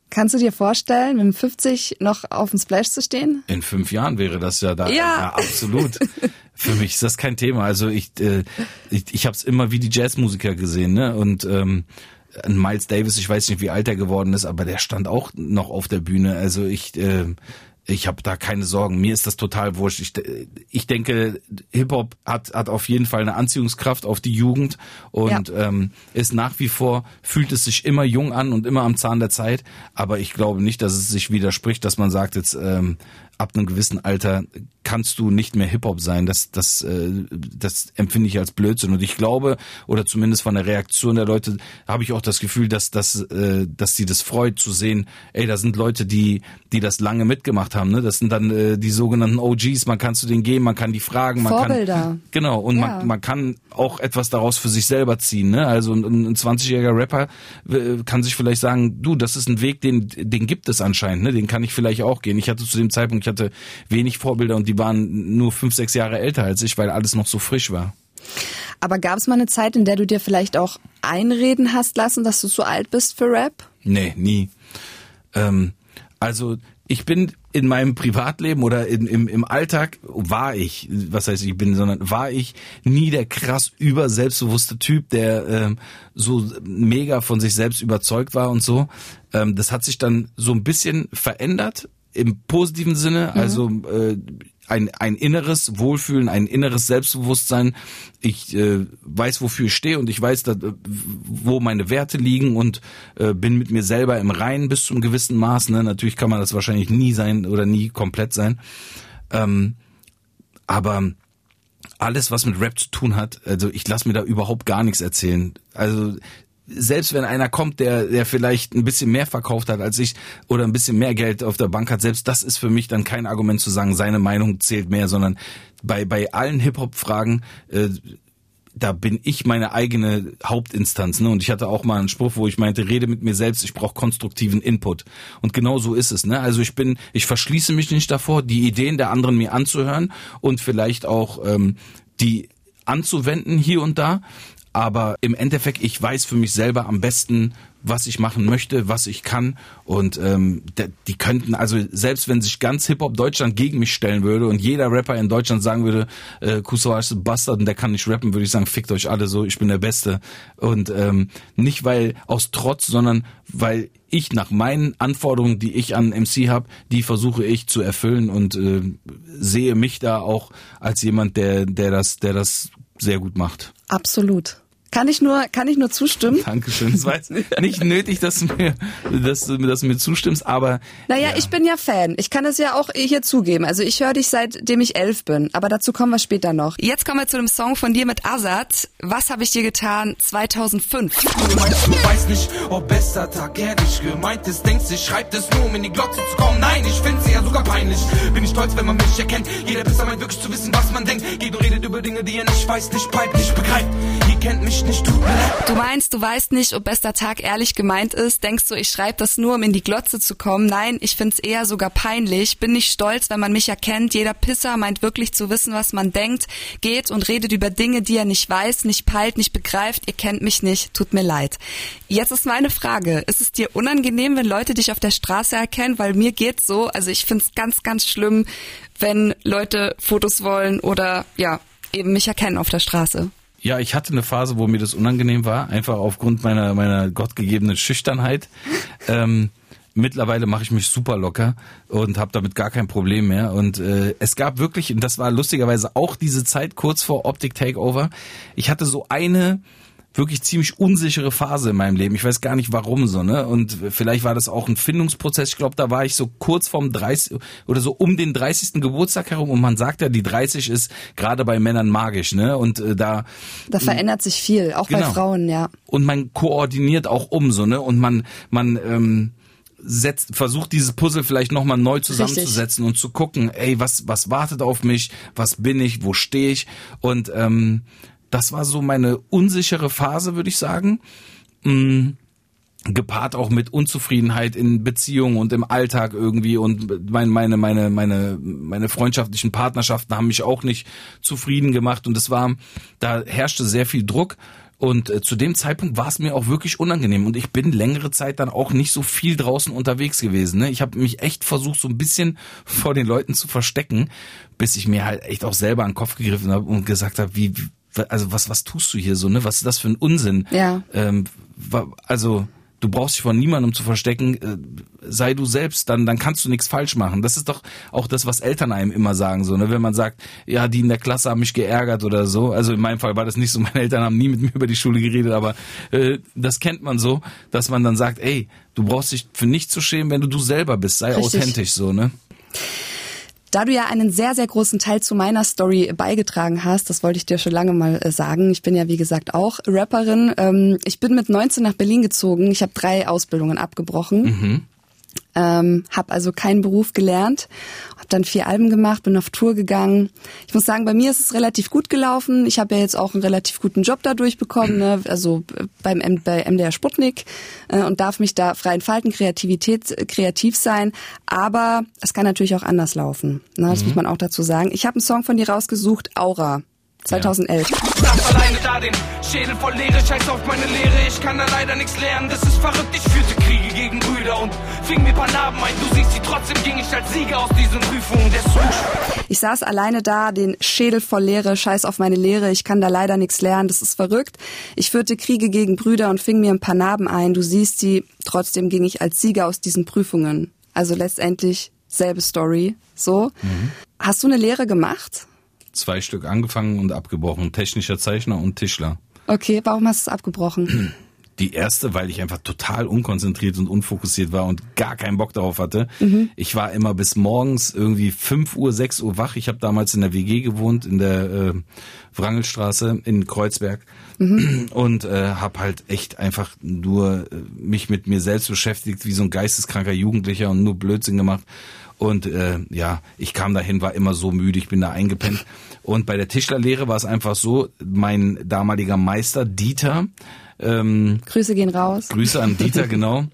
Kannst du dir vorstellen, mit 50 noch auf dem Splash zu stehen? In fünf Jahren wäre das ja da. Ja, ja absolut. <laughs> Für mich ist das kein Thema. Also ich, äh, ich, ich habe es immer wie die Jazzmusiker gesehen, ne? Und ähm, Miles Davis, ich weiß nicht, wie alt er geworden ist, aber der stand auch noch auf der Bühne. Also ich, äh, ich habe da keine Sorgen. Mir ist das total wurscht. Ich, ich denke, Hip-Hop hat, hat auf jeden Fall eine Anziehungskraft auf die Jugend und ja. ähm, ist nach wie vor, fühlt es sich immer jung an und immer am Zahn der Zeit. Aber ich glaube nicht, dass es sich widerspricht, dass man sagt, jetzt ähm, ab einem gewissen Alter kannst du nicht mehr Hip-Hop sein. Das, das, äh, das empfinde ich als Blödsinn. Und ich glaube, oder zumindest von der Reaktion der Leute, habe ich auch das Gefühl, dass, dass, äh, dass sie das freut zu sehen, ey, da sind Leute, die, die das lange mitgemacht haben. Ne? Das sind dann äh, die sogenannten OGs, man kann zu denen gehen, man kann die fragen. Man Vorbilder. Kann, genau, und ja. man, man kann auch etwas daraus für sich selber ziehen. Ne? Also ein, ein 20-jähriger Rapper kann sich vielleicht sagen, du, das ist ein Weg, den, den gibt es anscheinend, ne? den kann ich vielleicht auch gehen. Ich hatte zu dem Zeitpunkt, ich hatte wenig Vorbilder und die waren nur fünf, sechs Jahre älter als ich, weil alles noch so frisch war. Aber gab es mal eine Zeit, in der du dir vielleicht auch einreden hast lassen, dass du so alt bist für Rap? Nee, nie. Ähm, also ich bin in meinem Privatleben oder in, im, im Alltag war ich, was heißt ich bin, sondern war ich nie der krass über selbstbewusste Typ, der ähm, so mega von sich selbst überzeugt war und so. Ähm, das hat sich dann so ein bisschen verändert im positiven Sinne, mhm. also äh, ein, ein inneres Wohlfühlen, ein inneres Selbstbewusstsein. Ich äh, weiß, wofür ich stehe und ich weiß, dass, wo meine Werte liegen und äh, bin mit mir selber im Reinen bis zum gewissen Maß. Ne? Natürlich kann man das wahrscheinlich nie sein oder nie komplett sein. Ähm, aber alles, was mit Rap zu tun hat, also ich lasse mir da überhaupt gar nichts erzählen. Also selbst wenn einer kommt, der, der vielleicht ein bisschen mehr verkauft hat als ich oder ein bisschen mehr Geld auf der Bank hat, selbst das ist für mich dann kein Argument zu sagen, seine Meinung zählt mehr, sondern bei, bei allen Hip-Hop-Fragen, äh, da bin ich meine eigene Hauptinstanz. Ne? Und ich hatte auch mal einen Spruch, wo ich meinte, rede mit mir selbst, ich brauche konstruktiven Input. Und genau so ist es. Ne? Also ich bin, ich verschließe mich nicht davor, die Ideen der anderen mir anzuhören und vielleicht auch ähm, die anzuwenden hier und da. Aber im Endeffekt, ich weiß für mich selber am besten, was ich machen möchte, was ich kann. Und ähm, die könnten, also selbst wenn sich ganz Hip-Hop Deutschland gegen mich stellen würde und jeder Rapper in Deutschland sagen würde, äh, Kusawa ist ein Bastard und der kann nicht rappen, würde ich sagen, fickt euch alle so, ich bin der Beste. Und ähm, nicht weil aus Trotz, sondern weil ich nach meinen Anforderungen, die ich an MC habe, die versuche ich zu erfüllen und äh, sehe mich da auch als jemand, der, der das, der das sehr gut macht. Absolut. Kann ich nur, kann ich nur zustimmen? Dankeschön. Es war jetzt <laughs> nicht nötig, dass du mir, dass du, dass du mir zustimmst, aber. Naja, ja. ich bin ja Fan. Ich kann es ja auch hier zugeben. Also ich höre dich seitdem ich elf bin. Aber dazu kommen wir später noch. Jetzt kommen wir zu dem Song von dir mit Azad. Was habe ich dir getan? 2005. Du meinst, du weißt nicht, ob bester Tag ehrlich gemeint ist. Denkst du, schreibt es nur, um in die Glotze zu kommen? Nein, ich find's ja sogar peinlich. Bin ich stolz, wenn man mich erkennt. Jeder Pisser meint wirklich zu wissen, was man denkt. Geht und redet über Dinge, die er nicht weiß, nicht peilt, nicht begreift. Ihr kennt mich nicht, tut. Du meinst, du weißt nicht, ob bester Tag ehrlich gemeint ist. Denkst du, ich schreibe das nur, um in die Glotze zu kommen? Nein, ich find's eher sogar peinlich. Bin nicht stolz, wenn man mich erkennt. Jeder Pisser meint wirklich zu wissen, was man denkt. Geht und redet über Dinge, die er nicht weiß, nicht peilt, nicht begreift. Ihr kennt mich nicht, tut mir leid. Jetzt ist meine Frage. Ist es dir unangenehm, wenn Leute dich auf der Straße erkennen? Weil mir geht's so. Also ich find's ganz, ganz schlimm, wenn Leute Fotos wollen oder ja, eben mich erkennen auf der Straße. Ja, ich hatte eine Phase, wo mir das unangenehm war, einfach aufgrund meiner meiner gottgegebenen Schüchternheit. <laughs> ähm, mittlerweile mache ich mich super locker und habe damit gar kein Problem mehr. Und äh, es gab wirklich, und das war lustigerweise auch diese Zeit kurz vor Optic Takeover, ich hatte so eine wirklich ziemlich unsichere Phase in meinem Leben. Ich weiß gar nicht warum so, ne? Und vielleicht war das auch ein Findungsprozess. Ich glaube, da war ich so kurz vorm 30 oder so um den 30. Geburtstag herum und man sagt ja, die 30 ist gerade bei Männern magisch, ne? Und äh, da da verändert sich viel, auch genau. bei Frauen, ja. Und man koordiniert auch um so, ne? Und man man ähm, setzt, versucht dieses Puzzle vielleicht nochmal neu zusammenzusetzen Richtig. und zu gucken, ey, was, was wartet auf mich, was bin ich, wo stehe ich und ähm, das war so meine unsichere Phase, würde ich sagen. Mhm gepaart auch mit Unzufriedenheit in Beziehungen und im Alltag irgendwie und meine meine meine meine meine freundschaftlichen Partnerschaften haben mich auch nicht zufrieden gemacht und es war da herrschte sehr viel Druck und äh, zu dem Zeitpunkt war es mir auch wirklich unangenehm und ich bin längere Zeit dann auch nicht so viel draußen unterwegs gewesen. Ne? Ich habe mich echt versucht, so ein bisschen vor den Leuten zu verstecken, bis ich mir halt echt auch selber an den Kopf gegriffen habe und gesagt habe, wie, also was, was tust du hier so, ne? Was ist das für ein Unsinn? Ja. Ähm, also du brauchst dich vor niemandem zu verstecken, äh, sei du selbst, dann, dann kannst du nichts falsch machen. Das ist doch auch das, was Eltern einem immer sagen, so, ne? Wenn man sagt, ja, die in der Klasse haben mich geärgert oder so. Also in meinem Fall war das nicht so, <laughs> meine Eltern haben nie mit mir über die Schule geredet, aber äh, das kennt man so, dass man dann sagt, ey, du brauchst dich für nichts zu schämen, wenn du du selber bist, sei Richtig. authentisch so, ne? Da du ja einen sehr, sehr großen Teil zu meiner Story beigetragen hast, das wollte ich dir schon lange mal äh, sagen. Ich bin ja, wie gesagt, auch Rapperin. Ähm, ich bin mit 19 nach Berlin gezogen. Ich habe drei Ausbildungen abgebrochen. Mhm. Ähm, habe also keinen Beruf gelernt, dann vier Alben gemacht, bin auf Tour gegangen. Ich muss sagen, bei mir ist es relativ gut gelaufen. Ich habe ja jetzt auch einen relativ guten Job dadurch bekommen, ne? also äh, beim bei MDR Sputnik äh, und darf mich da frei entfalten, Kreativität, äh, kreativ sein. Aber es kann natürlich auch anders laufen. Ne? Das mhm. muss man auch dazu sagen. Ich habe einen Song von dir rausgesucht, Aura. 2011. Ja. Saß alleine da, den Schädel voll Leere, scheiß auf meine Lehre, ich kann da leider nichts lernen, das ist verrückt, ich führte Kriege gegen Brüder und fing mir paar Narben ein, du siehst sie, trotzdem ging ich als Sieger aus diesen Prüfungen, der Switch. Ich saß alleine da, den Schädel voll Leere, scheiß auf meine Lehre, ich kann da leider nichts lernen, das ist verrückt. Ich führte Kriege gegen Brüder und fing mir ein paar Narben ein, du siehst sie, trotzdem ging ich als Sieger aus diesen Prüfungen. Also letztendlich selbe Story, so. Mhm. Hast du eine Lehre gemacht? Zwei Stück angefangen und abgebrochen. Technischer Zeichner und Tischler. Okay, warum hast du es abgebrochen? <clears throat> Die erste, weil ich einfach total unkonzentriert und unfokussiert war und gar keinen Bock darauf hatte. Mhm. Ich war immer bis morgens irgendwie 5 Uhr, 6 Uhr wach. Ich habe damals in der WG gewohnt, in der äh, Wrangelstraße in Kreuzberg. Mhm. <clears throat> Und äh, habe halt echt einfach nur äh, mich mit mir selbst beschäftigt, wie so ein geisteskranker Jugendlicher und nur Blödsinn gemacht. Und äh, ja, ich kam dahin, war immer so müde, ich bin da eingepennt. Und bei der Tischlerlehre war es einfach so, mein damaliger Meister Dieter. Ähm, Grüße gehen raus. Grüße an Dieter, genau.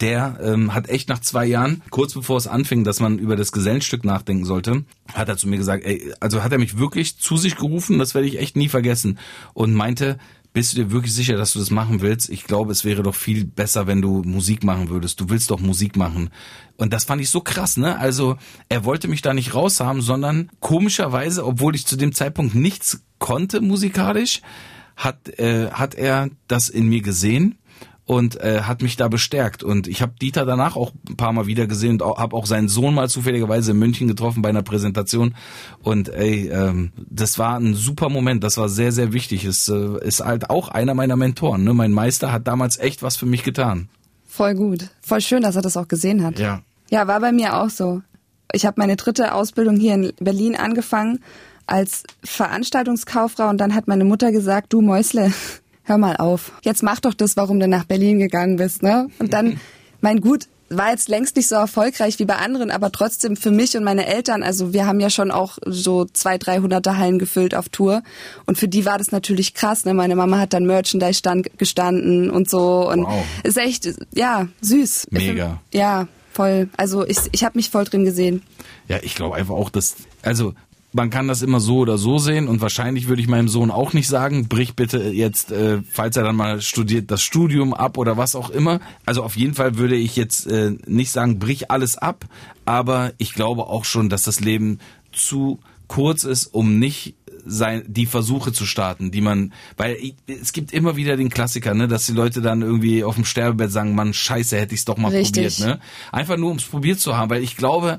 Der ähm, hat echt nach zwei Jahren, kurz bevor es anfing, dass man über das Gesellenstück nachdenken sollte, hat er zu mir gesagt, ey, also hat er mich wirklich zu sich gerufen, das werde ich echt nie vergessen, und meinte, bist du dir wirklich sicher, dass du das machen willst? Ich glaube, es wäre doch viel besser, wenn du Musik machen würdest. Du willst doch Musik machen. Und das fand ich so krass, ne? Also, er wollte mich da nicht raushaben, sondern komischerweise, obwohl ich zu dem Zeitpunkt nichts konnte musikalisch, hat, äh, hat er das in mir gesehen und äh, hat mich da bestärkt. Und ich habe Dieter danach auch ein paar Mal wieder gesehen und habe auch seinen Sohn mal zufälligerweise in München getroffen bei einer Präsentation. Und ey, ähm, das war ein super Moment, das war sehr, sehr wichtig. Es äh, ist halt auch einer meiner Mentoren. Ne? Mein Meister hat damals echt was für mich getan. Voll gut. Voll schön, dass er das auch gesehen hat. Ja. Ja, war bei mir auch so. Ich habe meine dritte Ausbildung hier in Berlin angefangen als Veranstaltungskauffrau und dann hat meine Mutter gesagt, du Mäusle, hör mal auf. Jetzt mach doch das, warum du nach Berlin gegangen bist, ne? Und dann, <laughs> mein Gut, war jetzt längst nicht so erfolgreich wie bei anderen, aber trotzdem für mich und meine Eltern, also wir haben ja schon auch so zwei, dreihunderte Hallen gefüllt auf Tour und für die war das natürlich krass, ne? Meine Mama hat dann Merchandise stand, gestanden und so und Wow. ist echt, ja, süß. Mega. Ja, voll. Also ich, ich habe mich voll drin gesehen. Ja, ich glaube einfach auch, dass, also man kann das immer so oder so sehen und wahrscheinlich würde ich meinem Sohn auch nicht sagen, brich bitte jetzt, äh, falls er dann mal studiert, das Studium ab oder was auch immer. Also auf jeden Fall würde ich jetzt äh, nicht sagen, brich alles ab, aber ich glaube auch schon, dass das Leben zu kurz ist, um nicht sein, die Versuche zu starten, die man, weil ich, es gibt immer wieder den Klassiker, ne, dass die Leute dann irgendwie auf dem Sterbebett sagen, Mann, scheiße, hätte ich's doch mal Richtig. probiert, ne? Einfach nur, ums probiert zu haben, weil ich glaube,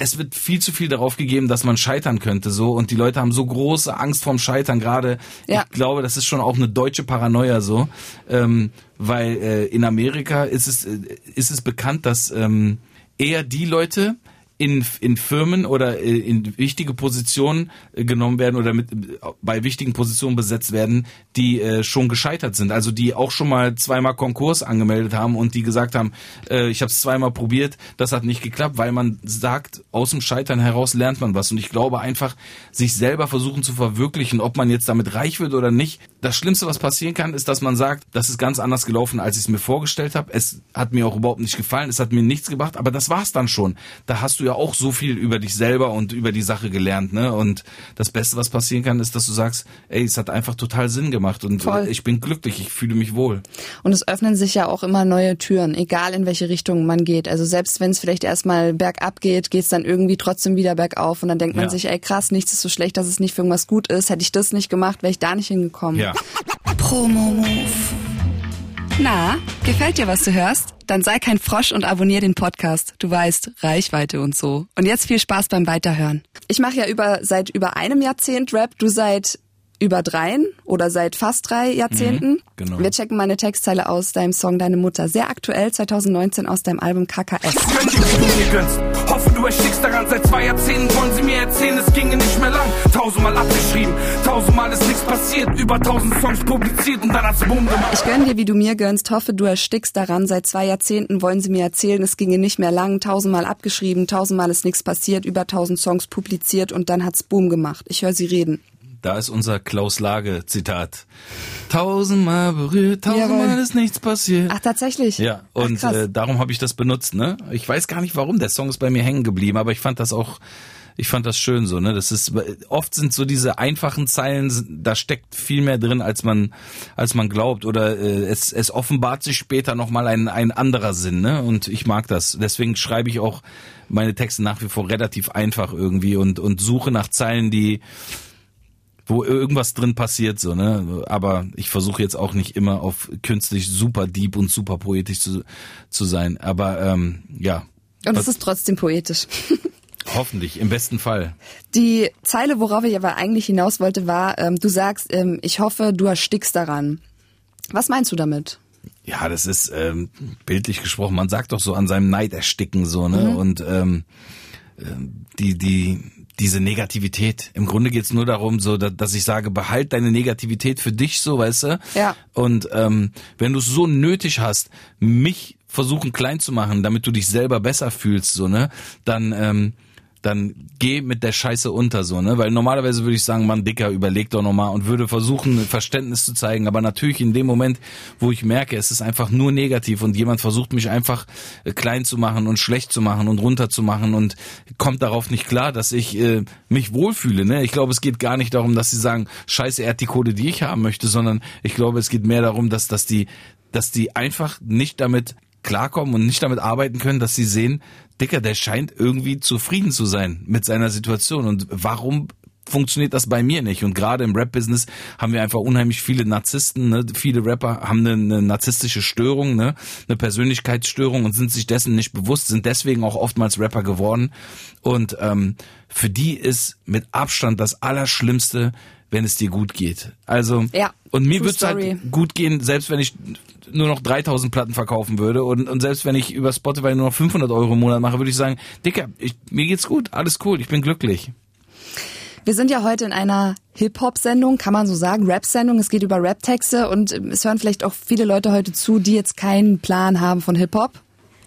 es wird viel zu viel darauf gegeben, dass man scheitern könnte, so und die Leute haben so große Angst vorm Scheitern. Gerade, Ja. ich glaube, das ist schon auch eine deutsche Paranoia so, ähm, weil äh, in Amerika ist es äh, ist es bekannt, dass ähm, eher die Leute in, in Firmen oder äh, in wichtige Positionen äh, genommen werden oder mit, äh, bei wichtigen Positionen besetzt werden, die äh, schon gescheitert sind. Also die auch schon mal zweimal Konkurs angemeldet haben und die gesagt haben, äh, ich habe es zweimal probiert, das hat nicht geklappt, weil man sagt, aus dem Scheitern heraus lernt man was. Und ich glaube einfach, sich selber versuchen zu verwirklichen, ob man jetzt damit reich wird oder nicht. Das Schlimmste, was passieren kann, ist, dass man sagt, das ist ganz anders gelaufen, als ich es mir vorgestellt habe. Es hat mir auch überhaupt nicht gefallen, es hat mir nichts gebracht, aber das war's dann schon. Da hast du ja auch so viel über dich selber und über die Sache gelernt, ne? Und das Beste, was passieren kann, ist, dass du sagst, ey, es hat einfach total Sinn gemacht und Voll. ich bin glücklich, ich fühle mich wohl. Und es öffnen sich ja auch immer neue Türen, egal in welche Richtung man geht. Also selbst wenn es vielleicht erstmal bergab geht, geht es dann irgendwie trotzdem wieder bergauf. Und dann denkt man Ja. sich, ey krass, nichts ist so schlecht, dass es nicht für irgendwas gut ist. Hätte ich das nicht gemacht, wäre ich da nicht hingekommen. Ja. Promo-Move. Na, gefällt dir, was du hörst? Dann sei kein Frosch und abonnier den Podcast. Du weißt, Reichweite und so. Und jetzt viel Spaß beim Weiterhören. Ich mache ja über seit über einem Jahrzehnt Rap, du seit über dreien oder seit fast drei Jahrzehnten. genau. Wir checken meine Textzeile aus deinem Song Deine Mutter. Sehr aktuell, 2019 aus deinem Album KKS. Gönn dir, wie du mir gönnst. Hoffe, du erstickst daran. Seit zwei Jahrzehnten wollen sie mir erzählen, es ginge nicht mehr lang. Tausendmal abgeschrieben, tausendmal ist nichts passiert. Über tausend Songs publiziert und dann hat's Boom gemacht. Ich gönn dir, wie du mir gönnst, hoffe, du erstickst daran. Seit zwei Jahrzehnten wollen sie mir erzählen, es ginge nicht mehr lang. Tausendmal abgeschrieben, tausendmal ist nichts passiert, über tausend Songs publiziert und dann hat's Boom gemacht. Ich höre sie reden. Da ist unser Klaus Lage Zitat. Tausendmal berührt, tausendmal Jawohl. ist nichts passiert. Ach, tatsächlich? Ja, Ach, und krass. äh, darum habe ich das benutzt, ne? Ich weiß gar nicht warum, der Song ist bei mir hängen geblieben, aber ich fand das auch, ich fand das schön so, ne? Das ist oft sind so diese einfachen Zeilen, da steckt viel mehr drin, als man als man glaubt oder äh, es es offenbart sich später noch mal ein ein anderer Sinn, ne? Und ich mag das. Deswegen schreibe ich auch meine Texte nach wie vor relativ einfach irgendwie und und suche nach Zeilen, die wo irgendwas drin passiert, so, ne? Aber ich versuche jetzt auch nicht immer auf künstlich super deep und super poetisch zu, zu sein. Aber ähm, ja, Und es ist trotzdem poetisch. <laughs> hoffentlich, im besten Fall. Die Zeile, worauf ich aber eigentlich hinaus wollte, war, ähm, du sagst, ähm, ich hoffe, du erstickst daran. Was meinst du damit? Ja, das ist ähm, bildlich gesprochen. Man sagt doch so an seinem Neid ersticken, so, ne? Und ähm, ähm, die, die, diese Negativität. Im Grunde geht's nur darum, so, da, dass ich sage, behalt deine Negativität für dich, so, weißt du? Ja. Und ähm, wenn du es so nötig hast, mich versuchen klein zu machen, damit du dich selber besser fühlst, so, ne, dann, ähm, dann geh mit der Scheiße unter, so, ne? Weil normalerweise würde ich sagen, Mann, Dicker, überleg doch nochmal und würde versuchen, Verständnis zu zeigen. Aber natürlich in dem Moment, wo ich merke, es ist einfach nur negativ und jemand versucht mich einfach äh, klein zu machen und schlecht zu machen und runter zu machen und kommt darauf nicht klar, dass ich äh, mich wohlfühle, ne? Ich glaube, es geht gar nicht darum, dass sie sagen, scheiße, er hat die Kohle, die ich haben möchte, sondern ich glaube, es geht mehr darum, dass, dass die, dass die einfach nicht damit klarkommen und nicht damit arbeiten können, dass sie sehen, Dicker, der scheint irgendwie zufrieden zu sein mit seiner Situation. Und warum funktioniert das bei mir nicht. Und gerade im Rap-Business haben wir einfach unheimlich viele Narzissten, ne? viele Rapper haben eine, eine narzisstische Störung, ne? eine Persönlichkeitsstörung und sind sich dessen nicht bewusst, sind deswegen auch oftmals Rapper geworden. Und ähm, für die ist mit Abstand das Allerschlimmste, wenn es dir gut geht. Also ja, und mir wird es halt gut gehen, selbst wenn ich nur noch 3000 Platten verkaufen würde und, und selbst wenn ich über Spotify nur noch 500 Euro im Monat mache, würde ich sagen, Dicker, ich, mir geht's gut, alles cool, ich bin glücklich. Wir sind ja heute in einer Hip-Hop-Sendung, kann man so sagen, Rap-Sendung. Es geht über Rap-Texte und es hören vielleicht auch viele Leute heute zu, die jetzt keinen Plan haben von Hip-Hop.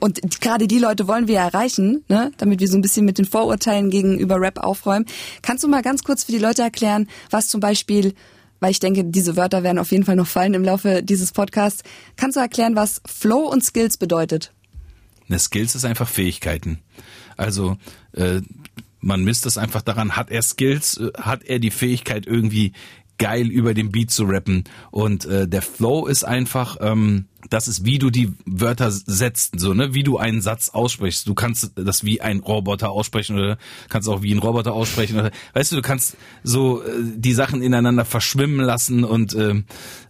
Und gerade die Leute wollen wir erreichen, ne? damit wir so ein bisschen mit den Vorurteilen gegenüber Rap aufräumen. Kannst du mal ganz kurz für die Leute erklären, was zum Beispiel weil ich denke, diese Wörter werden auf jeden Fall noch fallen im Laufe dieses Podcasts. Kannst du erklären, was Flow und Skills bedeutet? Ne, Skills ist einfach Fähigkeiten. Also äh, man misst es einfach daran, hat er Skills, äh, hat er die Fähigkeit irgendwie geil über den Beat zu rappen. Und äh, der Flow ist einfach, ähm, das ist, wie du die Wörter setzt, so, ne, wie du einen Satz aussprichst. Du kannst das wie ein Roboter aussprechen oder kannst auch wie ein Roboter aussprechen. Oder, weißt du, du kannst so äh, die Sachen ineinander verschwimmen lassen und äh,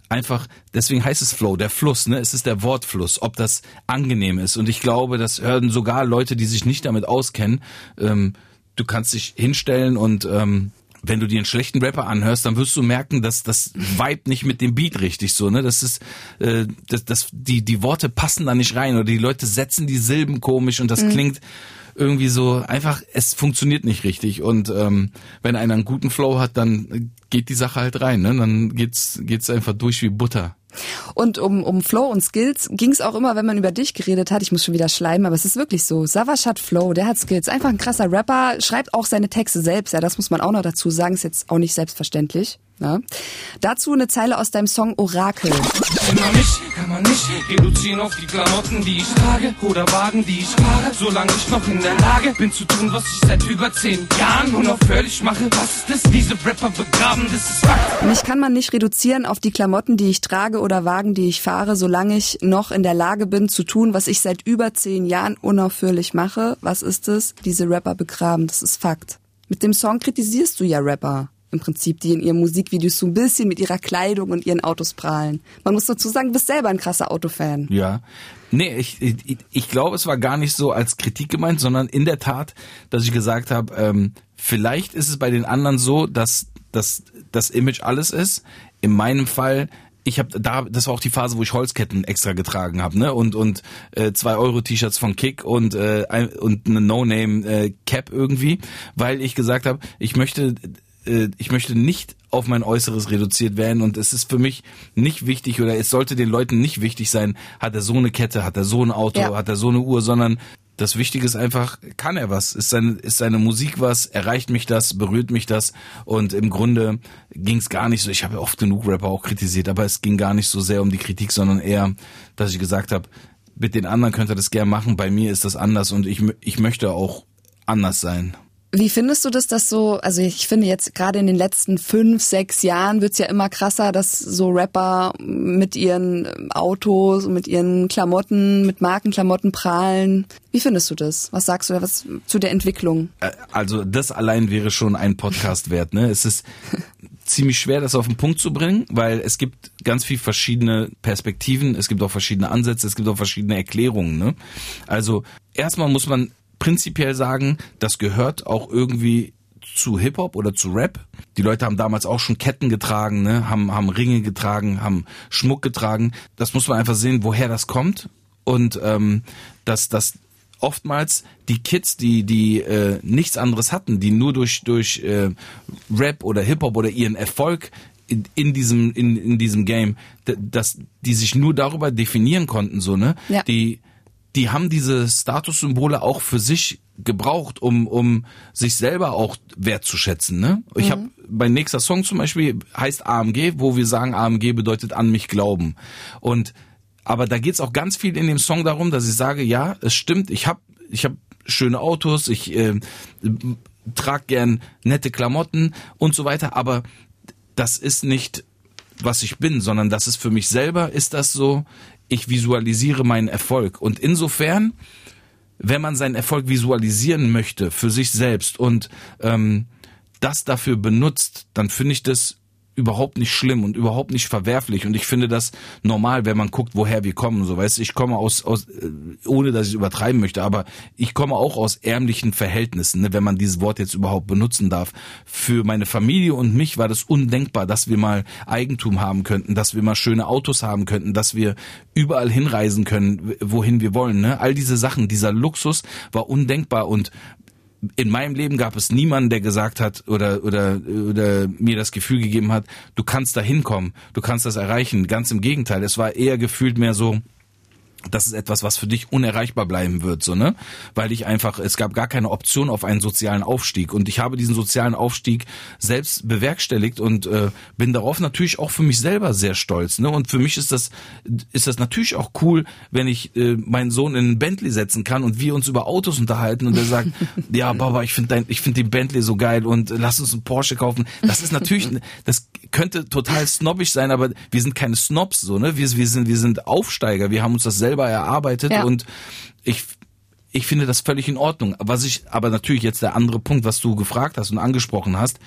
einfach, deswegen heißt es Flow, der Fluss, ne? Es ist der Wortfluss, ob das angenehm ist. Und ich glaube, das hören sogar Leute, die sich nicht damit auskennen. Ähm, du kannst dich hinstellen und ähm, wenn du dir einen schlechten Rapper anhörst, dann wirst du merken, dass das Vibe nicht mit dem Beat richtig so, ne? Das ist, äh, das, das, die, die Worte passen da nicht rein oder die Leute setzen die Silben komisch und das mhm. klingt irgendwie so einfach, es funktioniert nicht richtig. Und ähm, wenn einer einen guten Flow hat, dann geht die Sache halt rein, ne? Dann geht's, geht's einfach durch wie Butter. Und um, um Flow und Skills ging es auch immer, wenn man über dich geredet hat. Ich muss schon wieder schleimen, aber es ist wirklich so. Savas hat Flow, der hat Skills. Einfach ein krasser Rapper, schreibt auch seine Texte selbst. Ja, das muss man auch noch dazu sagen. Ist jetzt auch nicht selbstverständlich. Ne? Dazu eine Zeile aus deinem Song Orakel. Immer mich kann man nicht reduzieren auf die Klamotten, die ich trage oder Wagen, die ich fahre, solange ich noch in der Lage bin zu tun, was ich seit über zehn Jahren unaufhörlich mache. Was ist das? Diese Rapper begraben, das ist Fakt. Mich kann man nicht reduzieren auf die Klamotten, die ich trage oder Wagen, die ich fahre, solange ich noch in der Lage bin zu tun, was ich seit über zehn Jahren unaufhörlich mache. Was ist es? Diese Rapper begraben, das ist Fakt. Mit dem Song kritisierst du ja Rapper im Prinzip, die in ihren Musikvideos so ein bisschen mit ihrer Kleidung und ihren Autos prahlen. Man muss dazu sagen, du bist selber ein krasser Autofan. Ja. Nee, ich, ich, ich glaube, es war gar nicht so als Kritik gemeint, sondern in der Tat, dass ich gesagt habe, ähm, vielleicht ist es bei den anderen so, dass, dass das Image alles ist. In meinem Fall ich habe da, das war auch die Phase, wo ich Holzketten extra getragen habe, ne und und äh, zwei Euro T-Shirts von Kick und äh, und eine No Name äh, Cap irgendwie, weil ich gesagt habe, ich möchte äh, ich möchte nicht auf mein Äußeres reduziert werden und es ist für mich nicht wichtig oder es sollte den Leuten nicht wichtig sein, hat er so eine Kette, hat er so ein Auto, ja. hat er so eine Uhr, sondern das Wichtige ist einfach, kann er was? Ist seine, ist seine Musik was? Erreicht mich das? Berührt mich das? Und im Grunde ging es gar nicht so, ich habe oft genug Rapper auch kritisiert, aber es ging gar nicht so sehr um die Kritik, sondern eher, dass ich gesagt habe, mit den anderen könnt ihr das gern machen, bei mir ist das anders und ich, ich möchte auch anders sein. Wie findest du das, dass so, also ich finde jetzt gerade in den letzten fünf, sechs Jahren wird's ja immer krasser, dass so Rapper mit ihren Autos, mit ihren Klamotten, mit Markenklamotten prahlen. Wie findest du das? Was sagst du da was zu der Entwicklung? Äh, also das allein wäre schon ein Podcast wert, ne? Es ist ziemlich schwer, das auf den Punkt zu bringen, weil es gibt ganz viel verschiedene Perspektiven, es gibt auch verschiedene Ansätze, es gibt auch verschiedene Erklärungen. Ne? Also erstmal muss man prinzipiell sagen, das gehört auch irgendwie zu Hip-Hop oder zu Rap. Die Leute haben damals auch schon Ketten getragen, ne? haben, haben Ringe getragen, haben Schmuck getragen. Das muss man einfach sehen, woher das kommt. Und ähm, dass das oftmals die Kids, die die äh, nichts anderes hatten, die nur durch durch äh, Rap oder Hip Hop oder ihren Erfolg in, in diesem in, in diesem Game, dass die sich nur darüber definieren konnten, so ne, ja. die die haben diese Statussymbole auch für sich gebraucht, um, um sich selber auch wertzuschätzen. Ne? Ich mhm. habe mein nächster Song zum Beispiel heißt AMG, wo wir sagen, AMG bedeutet an mich glauben. Und aber da geht's auch ganz viel in dem Song darum, dass ich sage, ja, es stimmt, ich habe ich hab schöne Autos, ich äh, trage gern nette Klamotten und so weiter, aber das ist nicht was ich bin, sondern das ist für mich selber ist das so, ich visualisiere meinen Erfolg. Und insofern, wenn man seinen Erfolg visualisieren möchte für sich selbst und ähm, das dafür benutzt, dann finde ich das überhaupt nicht schlimm und überhaupt nicht verwerflich und ich finde das normal, wenn man guckt, woher wir kommen. So weißt, ich komme aus aus äh, ohne dass ich übertreiben möchte, aber ich komme auch aus ärmlichen Verhältnissen, ne, wenn man dieses Wort jetzt überhaupt benutzen darf. Für meine Familie und mich war das undenkbar, dass wir mal Eigentum haben könnten, dass wir mal schöne Autos haben könnten, dass wir überall hinreisen können, wohin wir wollen. Ne? All diese Sachen, dieser Luxus war undenkbar und in meinem Leben gab es niemanden, der gesagt hat oder, oder, oder mir das Gefühl gegeben hat, du kannst da hinkommen, du kannst das erreichen. Ganz im Gegenteil. Es war eher gefühlt mehr so, das ist etwas, was für dich unerreichbar bleiben wird, so, ne? Weil ich einfach, es gab gar keine Option auf einen sozialen Aufstieg und ich habe diesen sozialen Aufstieg selbst bewerkstelligt und äh, bin darauf natürlich auch für mich selber sehr stolz, ne? Und für mich ist das, ist das natürlich auch cool, wenn ich äh, meinen Sohn in einen Bentley setzen kann und wir uns über Autos unterhalten und er sagt, <laughs> ja, Baba, ich finde dein, ich finde den Bentley so geil und lass uns einen Porsche kaufen. Das ist natürlich, das könnte total snobbisch sein, aber wir sind keine Snobs, so, ne? Wir, wir sind, wir sind Aufsteiger, wir haben uns das selber erarbeitet ja. und ich ich finde das völlig in Ordnung. Was ich, aber natürlich jetzt der andere Punkt, was du gefragt hast und angesprochen hast.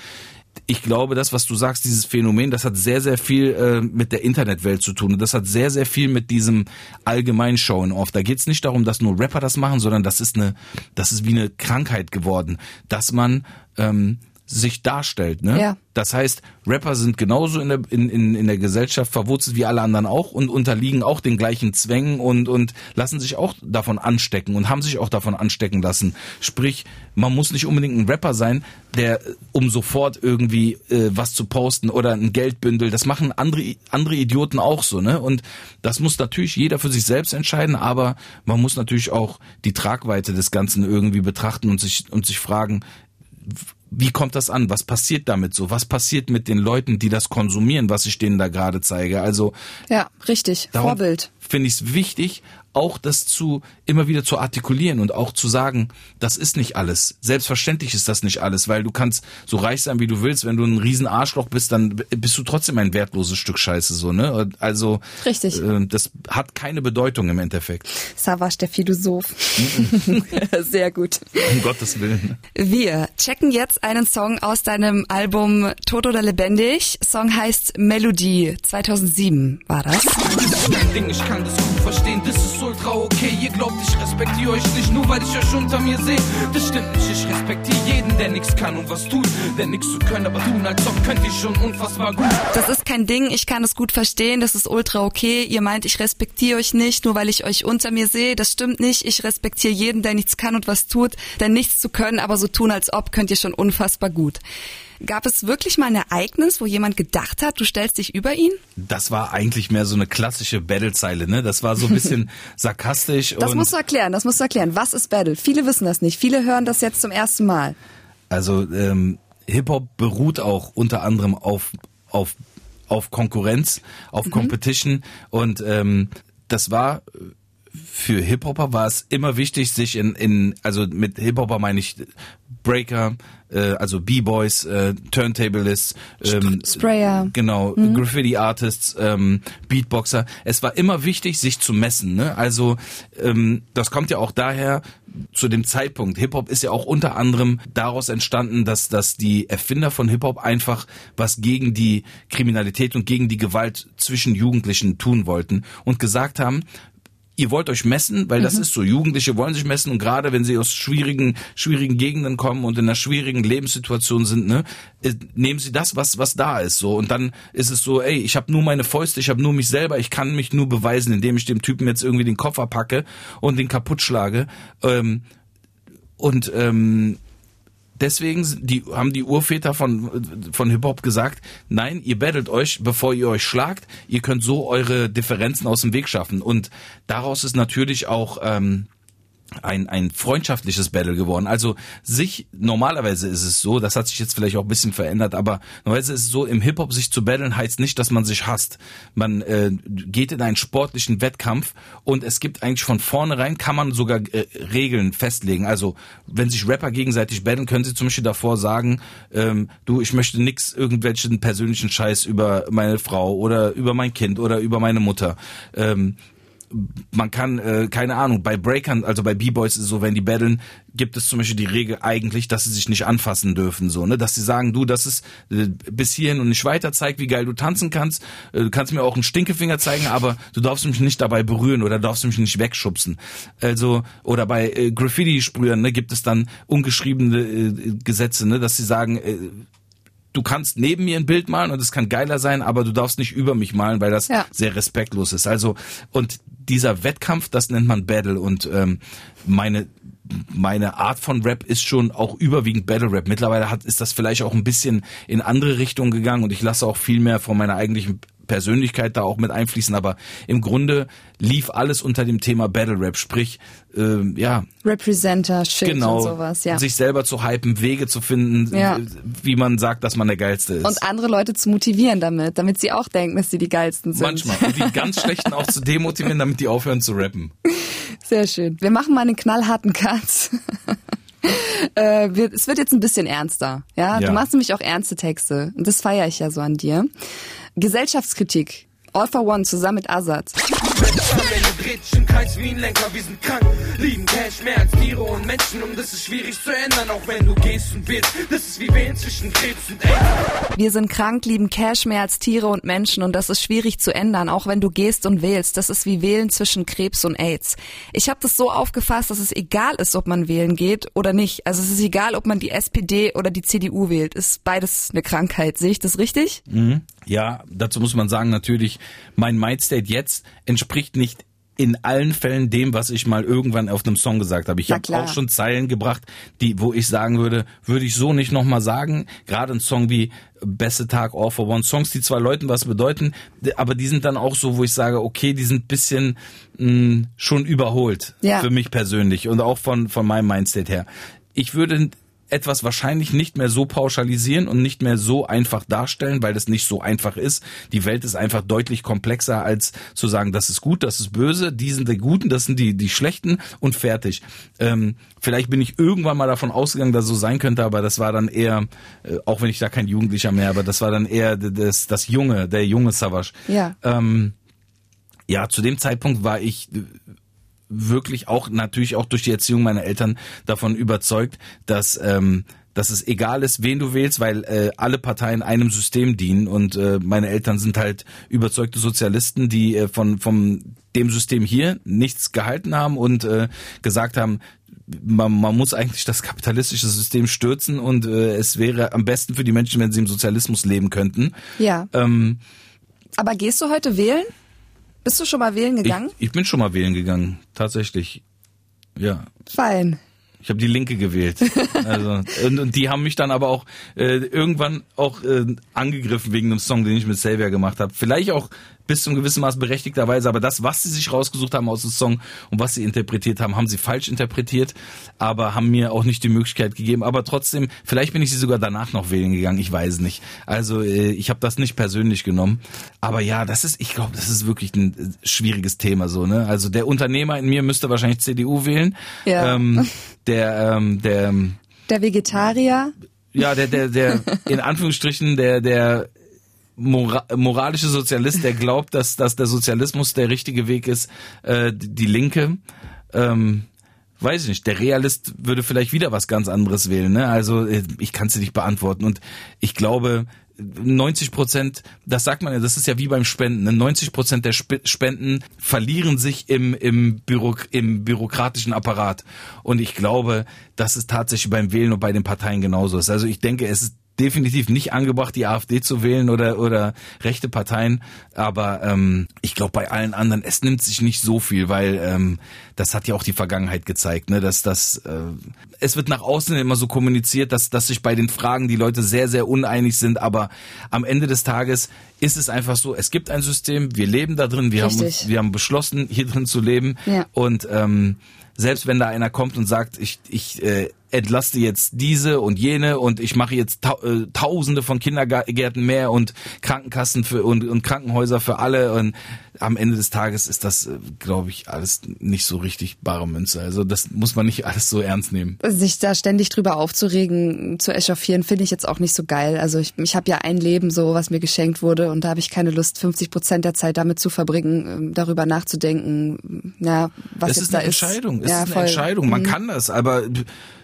Ich glaube, das, was du sagst, dieses Phänomen, das hat sehr, sehr viel äh, mit der Internetwelt zu tun. Und das hat sehr, sehr viel mit diesem allgemeinen Showen off. Da geht's nicht darum, dass nur Rapper das machen, sondern das ist eine, das ist wie eine Krankheit geworden, dass man ähm, sich darstellt. Ne? Ja. Das heißt, Rapper sind genauso in der, in, in, in der Gesellschaft verwurzelt wie alle anderen auch und unterliegen auch den gleichen Zwängen und, und lassen sich auch davon anstecken und haben sich auch davon anstecken lassen. Sprich, man muss nicht unbedingt ein Rapper sein, der um sofort irgendwie äh, was zu posten oder ein Geldbündel, das machen andere, andere Idioten auch so. Ne? Und das muss natürlich jeder für sich selbst entscheiden, aber man muss natürlich auch die Tragweite des Ganzen irgendwie betrachten und sich, und sich fragen, wie kommt das an? Was passiert damit so? Was passiert mit den Leuten, die das konsumieren, was ich denen da gerade zeige? Also ja, richtig. Vorbild. Finde ich es wichtig, auch das zu immer wieder zu artikulieren und auch zu sagen, das ist nicht alles. Selbstverständlich ist das nicht alles, weil du kannst so reich sein, wie du willst. Wenn du ein riesen Arschloch bist, dann bist du trotzdem ein wertloses Stück Scheiße so ne. Also richtig. Äh, das hat keine Bedeutung im Endeffekt. Savas, der Philosoph. <laughs> Sehr gut. Um Gottes Willen. Wir checken jetzt einen Song aus deinem Album Tot oder lebendig. Song heißt Melodie. 2007 war das. Ich kann das gut verstehen, das ist ultra okay. Ihr glaubt, ich respektiere euch nicht, nur weil ich euch unter mir sehe. Das stimmt nicht, ich respektiere jeden, der nichts kann und was tut. Der nichts zu können, aber tun, als ob könnt ihr schon unfassbar gut. Das ist kein Ding, ich kann es gut verstehen, das ist ultra okay. Ihr meint, ich respektiere euch nicht, nur weil ich euch unter mir sehe. Das stimmt nicht, ich respektiere jeden, der nichts kann und was tut. Denn nichts zu können, aber so tun, als ob, könnt ihr schon unfassbar gut. Gab es wirklich mal ein Ereignis, wo jemand gedacht hat, du stellst dich über ihn? Das war eigentlich mehr so eine klassische Battle-Zeile, ne? Das war so ein <laughs> bisschen sarkastisch. Das musst du erklären, das musst du erklären. Was ist Battle? Viele wissen das nicht. Viele hören das jetzt zum ersten Mal. Also ähm, Hip-Hop beruht auch unter anderem auf, auf, auf Konkurrenz, auf mhm. Competition und ähm, das war für Hip-Hopper war es immer wichtig, sich in, in also mit Hip-Hopper meine ich Breaker, äh, also B-Boys, äh, Turntablists, ähm, Sprayer, genau, mhm. Graffiti-Artists, ähm, Beatboxer. Es war immer wichtig, sich zu messen. Ne? Also ähm, das kommt ja auch daher zu dem Zeitpunkt. Hip-Hop ist ja auch unter anderem daraus entstanden, dass, dass die Erfinder von Hip-Hop einfach was gegen die Kriminalität und gegen die Gewalt zwischen Jugendlichen tun wollten und gesagt haben, ihr wollt euch messen, weil das mhm. ist so, Jugendliche wollen sich messen und gerade wenn sie aus schwierigen, schwierigen Gegenden kommen und in einer schwierigen Lebenssituation sind, ne, äh, nehmen sie das, was, was da ist, so. Und dann ist es so, ey, ich habe nur meine Fäuste, ich habe nur mich selber, ich kann mich nur beweisen, indem ich dem Typen jetzt irgendwie den Koffer packe und den kaputt schlage. Ähm, und ähm, deswegen die, haben die Urväter von, von Hip-Hop gesagt, nein, ihr battelt euch, bevor ihr euch schlagt. Ihr könnt so eure Differenzen aus dem Weg schaffen. Und daraus ist natürlich auch ähm, ein, ein freundschaftliches Battle geworden. Also sich, normalerweise ist es so, das hat sich jetzt vielleicht auch ein bisschen verändert, aber normalerweise ist es so, im Hip-Hop sich zu battlen heißt nicht, dass man sich hasst. Man äh, geht in einen sportlichen Wettkampf und es gibt eigentlich von vornherein, kann man sogar äh, Regeln festlegen. Also wenn sich Rapper gegenseitig battlen, können sie zum Beispiel davor sagen, ähm, du, ich möchte nix, irgendwelchen persönlichen Scheiß über meine Frau oder über mein Kind oder über meine Mutter. Ähm, man kann, äh, keine Ahnung, bei Breakern, also bei B-Boys ist es so, wenn die battlen, gibt es zum Beispiel die Regel eigentlich, dass sie sich nicht anfassen dürfen, so, ne, dass sie sagen, du, das ist äh, bis hierhin und nicht weiter, zeig, wie geil du tanzen kannst, äh, du kannst mir auch einen Stinkefinger zeigen, aber du darfst mich nicht dabei berühren oder darfst mich nicht wegschubsen. Also, oder bei äh, Graffiti-Sprühern, ne, gibt es dann ungeschriebene äh, Gesetze, ne, dass sie sagen, äh, du kannst neben mir ein Bild malen und es kann geiler sein, aber du darfst nicht über mich malen, weil das ja. sehr respektlos ist. Also und dieser Wettkampf, das nennt man Battle und ähm, meine meine Art von Rap ist schon auch überwiegend Battle Rap. Mittlerweile hat, ist das vielleicht auch ein bisschen in andere Richtungen gegangen und ich lasse auch viel mehr von meiner eigentlichen Persönlichkeit da auch mit einfließen, aber im Grunde lief alles unter dem Thema Battle Rap, sprich äh, ja Representer-Shit genau, und sowas, ja. sich selber zu hypen, Wege zu finden, ja. wie man sagt, dass man der geilste ist und andere Leute zu motivieren damit, damit sie auch denken, dass sie die geilsten sind. Manchmal und die ganz schlechten auch zu demotivieren, damit die aufhören zu rappen. <laughs> Sehr schön. Wir machen mal einen knallharten Cut. <laughs> äh, wir, es wird jetzt ein bisschen ernster. Ja? ja, du machst nämlich auch ernste Texte und das feiere ich ja so an dir. Gesellschaftskritik. All for One zusammen mit Azad. Kreis wie ein Lenker, wir sind krank, lieben Cash mehr als Tiere und Menschen und das ist schwierig zu ändern, auch wenn du gehst und willst. Das ist wie wählen zwischen Krebs und AIDS. Wir sind krank, lieben Cash mehr als Tiere und Menschen und das ist schwierig zu ändern, auch wenn du gehst und wählst. Das ist wie wählen zwischen Krebs und AIDS. Ich habe das so aufgefasst, dass es egal ist, ob man wählen geht oder nicht. Also es ist egal, ob man die SPD oder die CDU wählt. Ist beides eine Krankheit. Sehe ich das richtig? Mhm. Ja, dazu muss man sagen, natürlich, mein Mindstate jetzt entspricht nicht in allen Fällen dem, was ich mal irgendwann auf einem Song gesagt habe. Ich habe auch schon Zeilen gebracht, die, wo ich sagen würde, würde ich so nicht nochmal sagen. Gerade ein Song wie Beste Tag, All for One, Songs, die zwei Leuten was bedeuten, aber die sind dann auch so, wo ich sage, okay, die sind bisschen mh, schon überholt ja. für mich persönlich und auch von, von meinem Mindset her. Ich würde etwas wahrscheinlich nicht mehr so pauschalisieren und nicht mehr so einfach darstellen, weil das nicht so einfach ist. Die Welt ist einfach deutlich komplexer als zu sagen, das ist gut, das ist böse, die sind die Guten, das sind die, die Schlechten und fertig. Ähm, vielleicht bin ich irgendwann mal davon ausgegangen, dass es so sein könnte, aber das war dann eher, äh, auch wenn ich da kein Jugendlicher mehr, aber das war dann eher das, das Junge, der junge Savage. Ja. Ähm, ja, zu dem Zeitpunkt war ich wirklich auch natürlich auch durch die Erziehung meiner Eltern davon überzeugt, dass ähm, dass es egal ist, wen du wählst, weil äh, alle Parteien einem System dienen und äh, meine Eltern sind halt überzeugte Sozialisten, die äh, von vom dem System hier nichts gehalten haben und äh, gesagt haben, man, man muss eigentlich das kapitalistische System stürzen und äh, es wäre am besten für die Menschen, wenn sie im Sozialismus leben könnten. Ja. Ähm, Aber gehst du heute wählen? Bist du schon mal wählen gegangen? Ich, ich bin schon mal wählen gegangen, tatsächlich. Ja. Fein. Ich habe die Linke gewählt. <laughs> Also und, und, die haben mich dann aber auch äh, irgendwann auch äh, angegriffen wegen einem Song, den ich mit Xavier gemacht habe. Vielleicht auch bis zum gewissen Maß berechtigterweise, aber das, was sie sich rausgesucht haben aus dem Song und was sie interpretiert haben, haben sie falsch interpretiert, aber haben mir auch nicht die Möglichkeit gegeben. Aber trotzdem, vielleicht bin ich sie sogar danach noch wählen gegangen, ich weiß nicht. Also äh, ich habe das nicht persönlich genommen. Aber ja, das ist, ich glaube, das ist wirklich ein äh, schwieriges Thema so. Ne? Also der Unternehmer in mir müsste wahrscheinlich CDU wählen. Ja. Ähm, der, ähm, der ähm, der Vegetarier. Ja, der, der, der, in Anführungsstrichen, der, der Mora moralische Sozialist, der glaubt, dass, dass der Sozialismus der richtige Weg ist, äh, die Linke. Ähm, weiß ich nicht, der Realist würde vielleicht wieder was ganz anderes wählen. Ne? Also äh, ich kann es dir nicht beantworten. Und ich glaube, 90 Prozent, das sagt man ja, das ist ja wie beim Spenden. Ne? 90 Prozent der Sp Spenden verlieren sich im, im, Büro, im bürokratischen Apparat. Und ich glaube, dass es tatsächlich beim Wählen und bei den Parteien genauso ist. Also ich denke, es ist definitiv nicht angebracht, die AfD zu wählen oder oder rechte Parteien. Aber ähm, ich glaube bei allen anderen, es nimmt sich nicht so viel, weil ähm, das hat ja auch die Vergangenheit gezeigt, ne, dass das äh, es wird nach außen immer so kommuniziert, dass dass sich bei den Fragen die Leute sehr sehr uneinig sind. Aber am Ende des Tages ist es einfach so: Es gibt ein System, wir leben da drin, wir Richtig. haben wir haben beschlossen, hier drin zu leben ja. und ähm, selbst wenn da einer kommt und sagt, ich, ich äh, entlaste jetzt diese und jene und ich mache jetzt ta äh, Tausende von Kindergärten mehr und Krankenkassen für und, und Krankenhäuser für alle und am Ende des Tages ist das, äh, glaube ich, alles nicht so richtig bare Münze. Also das muss man nicht <laughs> alles so ernst nehmen. Sich da ständig drüber aufzuregen, zu echauffieren, finde ich jetzt auch nicht so geil. Also ich, ich habe ja ein Leben so, was mir geschenkt wurde und da habe ich keine Lust, 50 Prozent der Zeit damit zu verbringen, ähm, darüber nachzudenken, ja, was es jetzt ist da eine ist. Entscheidung. Es ja, ist eine voll. Entscheidung. Man Mhm. kann das, aber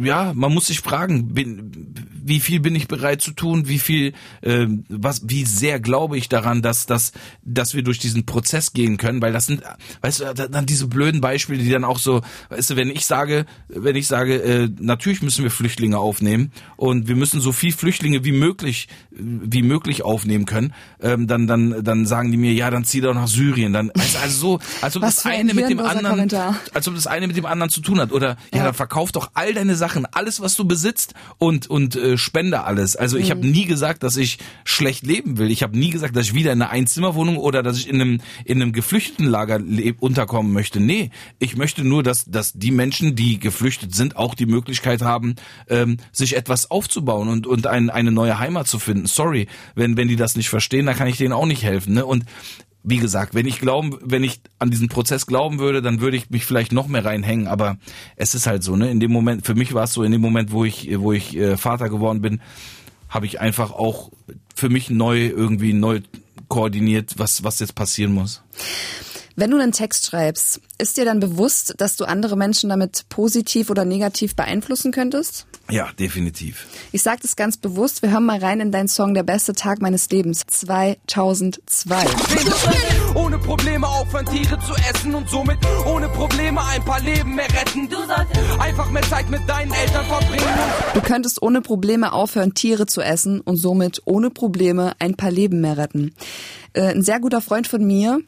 ja, man muss sich fragen, bin, wie viel bin ich bereit zu tun, wie viel, äh, was, wie sehr glaube ich daran, dass, dass, dass wir durch diesen Prozess gehen können, weil das sind, weißt du, da- dann diese blöden Beispiele, die dann auch so, weißt du, wenn ich sage, wenn ich sage, äh, natürlich müssen wir Flüchtlinge aufnehmen und wir müssen so viel Flüchtlinge wie möglich, wie möglich aufnehmen können, ähm, dann, dann, dann sagen die mir, ja, dann zieh doch nach Syrien, dann, weißt du, also so, als ob Was das für ein eine mit dem anderen, Kommentar. als ob das eine mit dem anderen zu tun hat. Oder ja, Ja. dann verkauf doch all deine Sachen, alles was du besitzt und und äh, spende alles. Also ich habe nie gesagt, dass ich schlecht leben will. Ich habe nie gesagt, dass ich wieder in einer Einzimmerwohnung oder dass ich in einem in einem Geflüchtetenlager unterkommen möchte. Nee, ich möchte nur, dass dass die Menschen, die geflüchtet sind, auch die Möglichkeit haben, ähm, sich etwas aufzubauen und und ein, eine neue Heimat zu finden. Sorry, wenn wenn die das nicht verstehen, dann kann ich denen auch nicht helfen. Ne? Und wie gesagt, wenn ich glauben, wenn ich an diesen Prozess glauben würde, dann würde ich mich vielleicht noch mehr reinhängen. Aber es ist halt so, ne? In dem Moment, für mich war es so, in dem Moment, wo ich, wo ich äh, Vater geworden bin, habe ich einfach auch für mich neu irgendwie neu koordiniert, was was jetzt passieren muss. Wenn du einen Text schreibst, ist dir dann bewusst, dass du andere Menschen damit positiv oder negativ beeinflussen könntest? Ja, definitiv. Ich sage das ganz bewusst. Wir hören mal rein in deinen Song Der beste Tag meines Lebens 2002. Ohne Probleme aufhören, Tiere zu essen und somit ohne Probleme ein paar Leben mehr retten. Du solltest einfach mehr Zeit mit deinen Eltern verbringen. Du könntest ohne Probleme aufhören, Tiere zu essen und somit ohne Probleme ein paar Leben mehr retten. Äh, ein sehr guter Freund von mir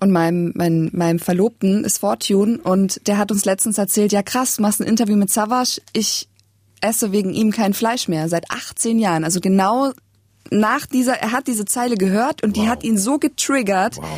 und meinem, mein, meinem Verlobten ist Fortune und der hat uns letztens erzählt, ja krass, du machst ein Interview mit Savage, ich esse wegen ihm kein Fleisch mehr, seit 18 Jahren. Also genau nach dieser, er hat diese Zeile gehört und die Wow. hat ihn so getriggert, Wow.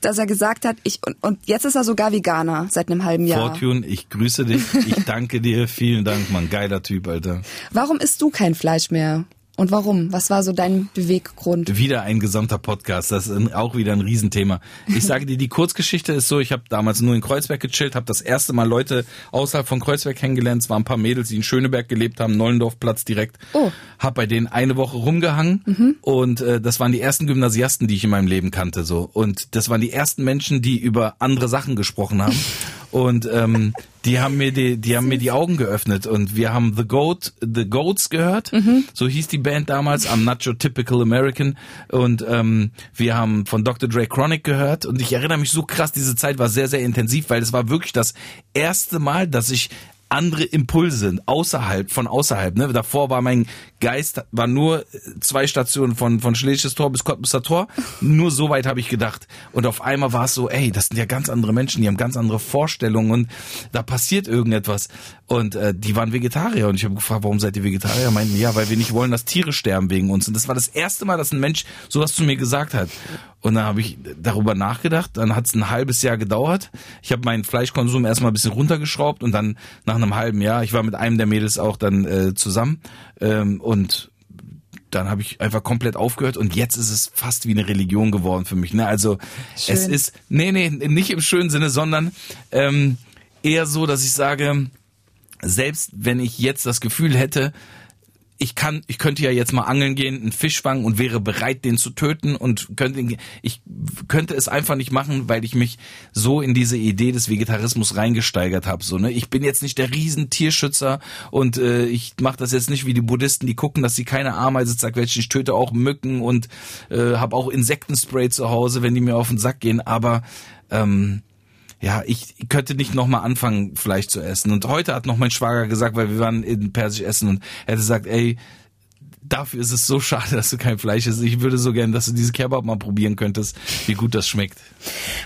dass er gesagt hat, ich, und, und jetzt ist er sogar Veganer seit einem halben Jahr. Fortune, ich grüße dich. Ich danke dir. Vielen Dank, Mann. Geiler Typ, Alter. Warum isst du kein Fleisch mehr? Und warum? Was war so dein Beweggrund? Wieder ein gesamter Podcast, das ist auch wieder ein Riesenthema. Ich sage dir, die Kurzgeschichte ist so, ich habe damals nur in Kreuzberg gechillt, habe das erste Mal Leute außerhalb von Kreuzberg kennengelernt, es waren ein paar Mädels, die in Schöneberg gelebt haben, Nollendorfplatz direkt. Oh. Hab bei denen eine Woche rumgehangen und äh, das waren die ersten Gymnasiasten, die ich in meinem Leben kannte so und das waren die ersten Menschen, die über andere Sachen gesprochen haben <laughs> und ähm, die haben mir die, die haben mir die Augen geöffnet und wir haben The Goat, The Goats gehört, so hieß die Band damals, Not Your Typical American und ähm, wir haben von Dr. Dre Chronic gehört und ich erinnere mich so krass, diese Zeit war sehr, sehr intensiv, weil es war wirklich das erste Mal, dass ich andere Impulse außerhalb von außerhalb. Ne? Davor war mein Geist war nur zwei Stationen von von Schlesisches Tor bis Cottbusser Tor. Nur so weit habe ich gedacht. Und auf einmal war es so, ey, das sind ja ganz andere Menschen, die haben ganz andere Vorstellungen und da passiert irgendetwas. Und äh, die waren Vegetarier und ich habe gefragt, warum seid ihr Vegetarier? Meinten ja, weil wir nicht wollen, dass Tiere sterben wegen uns. Und das war das erste Mal, dass ein Mensch sowas zu mir gesagt hat. Und dann habe ich darüber nachgedacht. Dann hat es ein halbes Jahr gedauert. Ich habe meinen Fleischkonsum erstmal ein bisschen runtergeschraubt und dann nach einem halben Jahr, ich war mit einem der Mädels auch dann äh, zusammen ähm, und dann habe ich einfach komplett aufgehört und jetzt ist es fast wie eine Religion geworden für mich. Ne? Also Schön. es ist, nee, nee, nicht im schönen Sinne, sondern ähm, eher so, dass ich sage, selbst wenn ich jetzt das Gefühl hätte, ich kann, ich könnte ja jetzt mal angeln gehen, einen Fisch fangen und wäre bereit, den zu töten und könnte, ich könnte es einfach nicht machen, weil ich mich so in diese Idee des Vegetarismus reingesteigert habe. So, ne? Ich bin jetzt nicht der Riesentierschützer und äh, ich mache das jetzt nicht wie die Buddhisten, die gucken, dass sie keine Ameise zerquetschen. Ich töte auch Mücken und äh, habe auch Insektenspray zu Hause, wenn die mir auf den Sack gehen. Aber ähm, ja, ich könnte nicht nochmal anfangen, Fleisch zu essen. Und heute hat noch mein Schwager gesagt, weil wir waren in Persisch essen und er hat gesagt, ey, dafür ist es so schade, dass du kein Fleisch isst. Ich würde so gern, dass du diese Kebab mal probieren könntest, wie gut das schmeckt.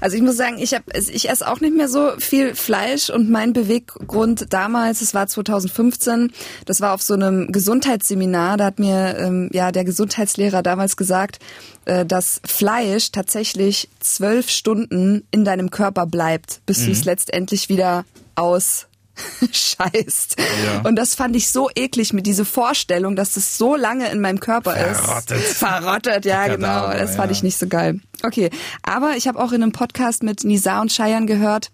Also ich muss sagen, ich habe, ich esse auch nicht mehr so viel Fleisch und mein Beweggrund damals, es war 2015, das war auf so einem Gesundheitsseminar, da hat mir ähm, ja der Gesundheitslehrer damals gesagt, äh, dass Fleisch tatsächlich zwölf Stunden in deinem Körper bleibt, bis mhm. du es letztendlich wieder aus <laughs> scheißt. Ja. Und das fand ich so eklig mit dieser Vorstellung, dass das so lange in meinem Körper Verrottet. ist. Verrottet, <laughs> ja genau. Das fand ja. ich nicht so geil. Okay, aber ich habe auch in einem Podcast mit Nisa und Scheiern gehört,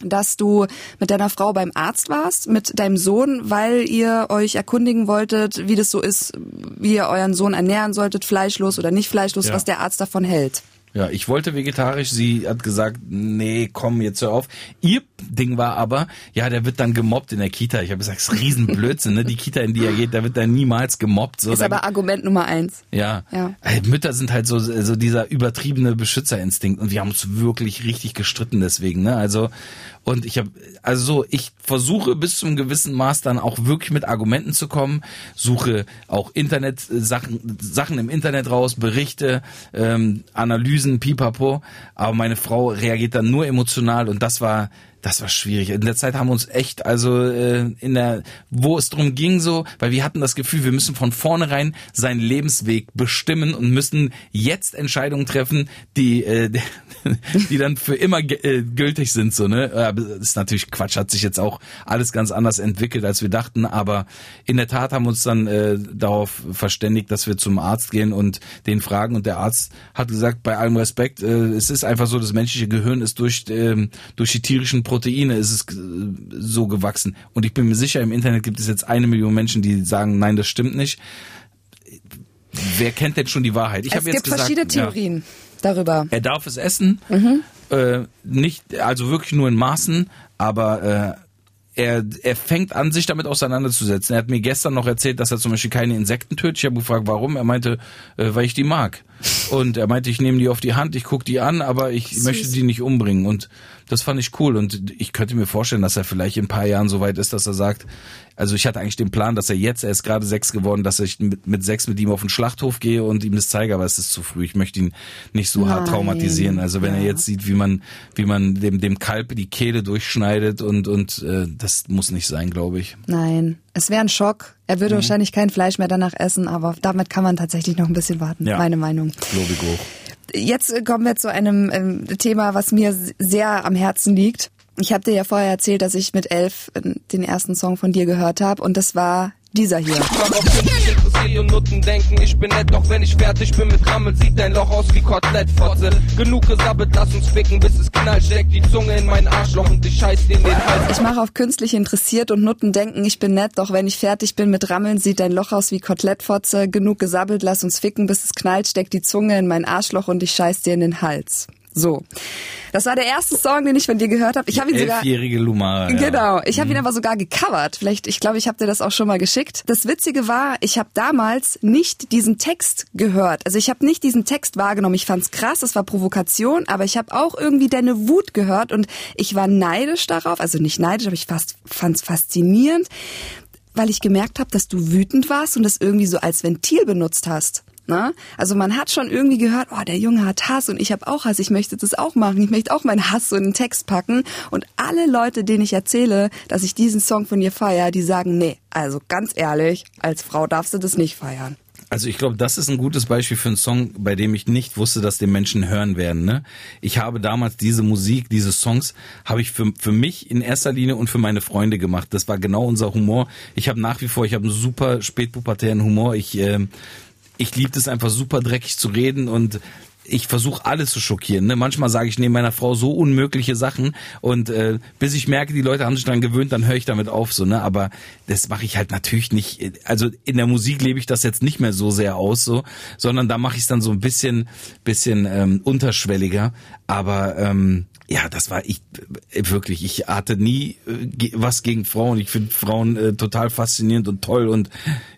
dass du mit deiner Frau beim Arzt warst, mit deinem Sohn, weil ihr euch erkundigen wolltet, wie das so ist, wie ihr euren Sohn ernähren solltet, fleischlos oder nicht fleischlos, ja. was der Arzt davon hält. Ja, ich wollte vegetarisch. Sie hat gesagt, nee, komm, jetzt hör auf. Ihr Ding war aber, ja, der wird dann gemobbt in der Kita. Ich habe gesagt, das ist Riesenblödsinn, ne? Die Kita, in die er geht, da wird er niemals gemobbt. So, ist aber Argument Nummer eins. Ja. ja. Mütter sind halt so, so dieser übertriebene Beschützerinstinkt und wir haben uns wirklich richtig gestritten deswegen, ne? Also, und ich habe, also so, ich versuche bis zum gewissen Maß dann auch wirklich mit Argumenten zu kommen, suche auch Internet Sachen, Sachen im Internet raus, Berichte, ähm, Analysen, Pipapo. Aber meine Frau reagiert dann nur emotional und das war das war schwierig. In der Zeit haben wir uns echt, also äh, in der, wo es drum ging so, weil wir hatten das Gefühl, wir müssen von vornherein seinen Lebensweg bestimmen und müssen jetzt Entscheidungen treffen, die, äh, <laughs> die dann für immer äh, gültig sind. So ne, das ist natürlich Quatsch. Hat sich jetzt auch alles ganz anders entwickelt, als wir dachten. Aber in der Tat haben wir uns dann äh, darauf verständigt, dass wir zum Arzt gehen und den fragen. Und der Arzt hat gesagt, bei allem Respekt, äh, es ist einfach so, das menschliche Gehirn ist durch äh, durch die tierischen Proteine ist es so gewachsen. Und ich bin mir sicher, im Internet gibt es jetzt eine Million Menschen, die sagen, nein, das stimmt nicht. Wer kennt denn schon die Wahrheit? Ich es gibt gesagt, verschiedene Theorien ja, darüber. Er darf es essen, mhm. äh, nicht, also wirklich nur in Maßen, aber äh, er, er fängt an, sich damit auseinanderzusetzen. Er hat mir gestern noch erzählt, dass er zum Beispiel keine Insekten tötet. Ich habe gefragt, warum. Er meinte, äh, weil ich die mag. Und er meinte, ich nehme die auf die Hand, ich gucke die an, aber ich Süß. möchte die nicht umbringen. Und das fand ich cool und ich könnte mir vorstellen, dass er vielleicht in ein paar Jahren so weit ist, dass er sagt, also ich hatte eigentlich den Plan, dass er jetzt, er ist gerade sechs geworden, dass ich mit, mit sechs mit ihm auf den Schlachthof gehe und ihm das zeige, aber es ist zu früh. Ich möchte ihn nicht so Nein. hart traumatisieren. Also wenn ja. er jetzt sieht, wie man, wie man dem, dem Kalb die Kehle durchschneidet und, und äh, das muss nicht sein, glaube ich. Nein. Es wäre ein Schock. Er würde mhm. wahrscheinlich kein Fleisch mehr danach essen, aber damit kann man tatsächlich noch ein bisschen warten, ja. meine Meinung. Ich auch. Jetzt kommen wir zu einem ähm, Thema, was mir sehr am Herzen liegt. Ich habe dir ja vorher erzählt, dass ich mit elf äh, den ersten Song von dir gehört habe und das war dieser hier. und Nutten denken, ich bin nett, doch wenn ich fertig bin mit Rammel, sieht dein Loch aus wie Kotelettfotze. Genug gesabbelt, lass uns ficken, bis es knallt, steck die Zunge in mein Arschloch und ich scheiß dir in den Hals. Ich mache auf künstlich interessiert und Nutten denken, ich bin nett, doch wenn ich fertig bin mit Rammeln, sieht dein Loch aus wie Kotelettfotze. Genug gesabbelt, lass uns ficken, bis es knallt, steck die Zunge in mein Arschloch und ich scheiß dir in den Hals. So. Das war der erste Song, den ich von dir gehört habe. Ich habe ihn sogar Elfjährige Lumara. Ja. Genau, ich habe mhm. ihn aber sogar gecovert. Vielleicht, ich glaube, ich habe dir das auch schon mal geschickt. Das witzige war, ich habe damals nicht diesen Text gehört. Also ich habe nicht diesen Text wahrgenommen. Ich fand's krass, es war Provokation, aber ich habe auch irgendwie deine Wut gehört und ich war neidisch darauf, also nicht neidisch, aber ich fast fand's faszinierend, weil ich gemerkt habe, dass du wütend warst und das irgendwie so als Ventil benutzt hast. Ne? Also man hat schon irgendwie gehört, oh, der Junge hat Hass und ich habe auch Hass, ich möchte das auch machen, ich möchte auch meinen Hass so in den Text packen. Und alle Leute, denen ich erzähle, dass ich diesen Song von dir feiere, die sagen, nee, also ganz ehrlich, als Frau darfst du das nicht feiern. Also ich glaube, das ist ein gutes Beispiel für einen Song, bei dem ich nicht wusste, dass die Menschen hören werden. Ne? Ich habe damals diese Musik, diese Songs, habe ich für, für mich in erster Linie und für meine Freunde gemacht. Das war genau unser Humor. Ich habe nach wie vor, ich habe einen super spätpubertären Humor. Ich äh, ich liebe es einfach super dreckig zu reden und ich versuche alles zu schockieren. Ne? Manchmal sage ich neben meiner Frau so unmögliche Sachen und äh, bis ich merke, die Leute haben sich daran gewöhnt, dann höre ich damit auf. So, ne? Aber das mache ich halt natürlich nicht. Also in der Musik lebe ich das jetzt nicht mehr so sehr aus, so, sondern da mache ich es dann so ein bisschen, bisschen ähm, unterschwelliger. Aber ähm, ja, das war ich wirklich. Ich hatte nie äh, was gegen Frauen. Ich finde Frauen äh, total faszinierend und toll und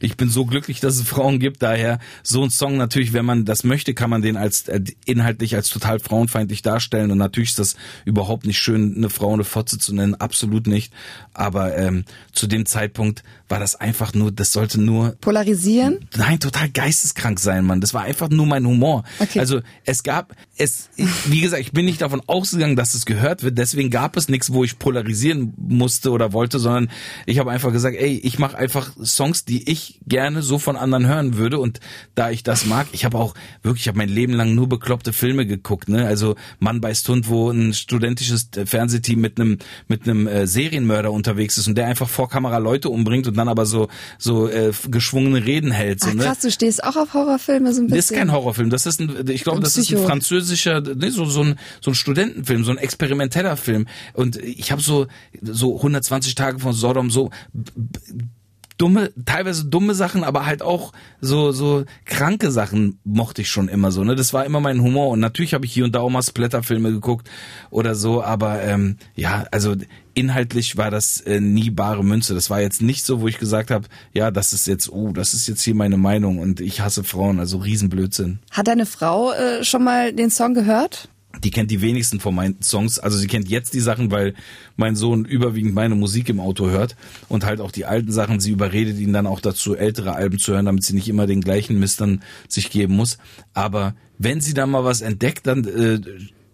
ich bin so glücklich, dass es Frauen gibt. Daher so ein Song natürlich, wenn man das möchte, kann man den als äh, inhaltlich als total frauenfeindlich darstellen und natürlich ist das überhaupt nicht schön, eine Frau eine Fotze zu nennen, absolut nicht. Aber ähm, zu dem Zeitpunkt war das einfach nur, das sollte nur polarisieren. Nein, total geisteskrank sein, Mann. Das war einfach nur mein Humor. Okay. Also es gab es, wie gesagt, ich bin nicht davon ausgegangen dass es gehört wird. Deswegen gab es nichts, wo ich polarisieren musste oder wollte, sondern ich habe einfach gesagt, ey, ich mache einfach Songs, die ich gerne so von anderen hören würde. Und da ich das mag, ich habe auch wirklich, ich habe mein Leben lang nur bekloppte Filme geguckt. Ne? Also Mann bei Stund, wo ein studentisches Fernsehteam mit einem mit einem äh, Serienmörder unterwegs ist und der einfach vor Kamera Leute umbringt und dann aber so so äh, geschwungene Reden hält. So, Ach, ne? krass, du stehst auch auf Horrorfilme so ein bisschen. Das ist kein Horrorfilm, das ist ein, ich glaube, das ist ein französischer, ne, so so ein so ein Studentenfilm, so ein experimenteller Film. Und ich habe so so 120 Tage von Sodom so dumme, teilweise dumme Sachen, aber halt auch so so kranke Sachen mochte ich schon immer so. Ne, das war immer mein Humor. Und natürlich habe ich hier und da auch mal Splatterfilme geguckt oder so. Aber ähm, ja, also inhaltlich war das äh, nie bare Münze. Das war jetzt nicht so, wo ich gesagt habe, ja, das ist jetzt, oh, das ist jetzt hier meine Meinung und ich hasse Frauen. Also Riesenblödsinn. Hat deine Frau äh, schon mal den Song gehört? die kennt die wenigsten von meinen Songs. Also sie kennt jetzt die Sachen, weil mein Sohn überwiegend meine Musik im Auto hört und halt auch die alten Sachen. Sie überredet ihn dann auch dazu, ältere Alben zu hören, damit sie nicht immer den gleichen Mist dann sich geben muss. Aber wenn sie da mal was entdeckt, dann äh,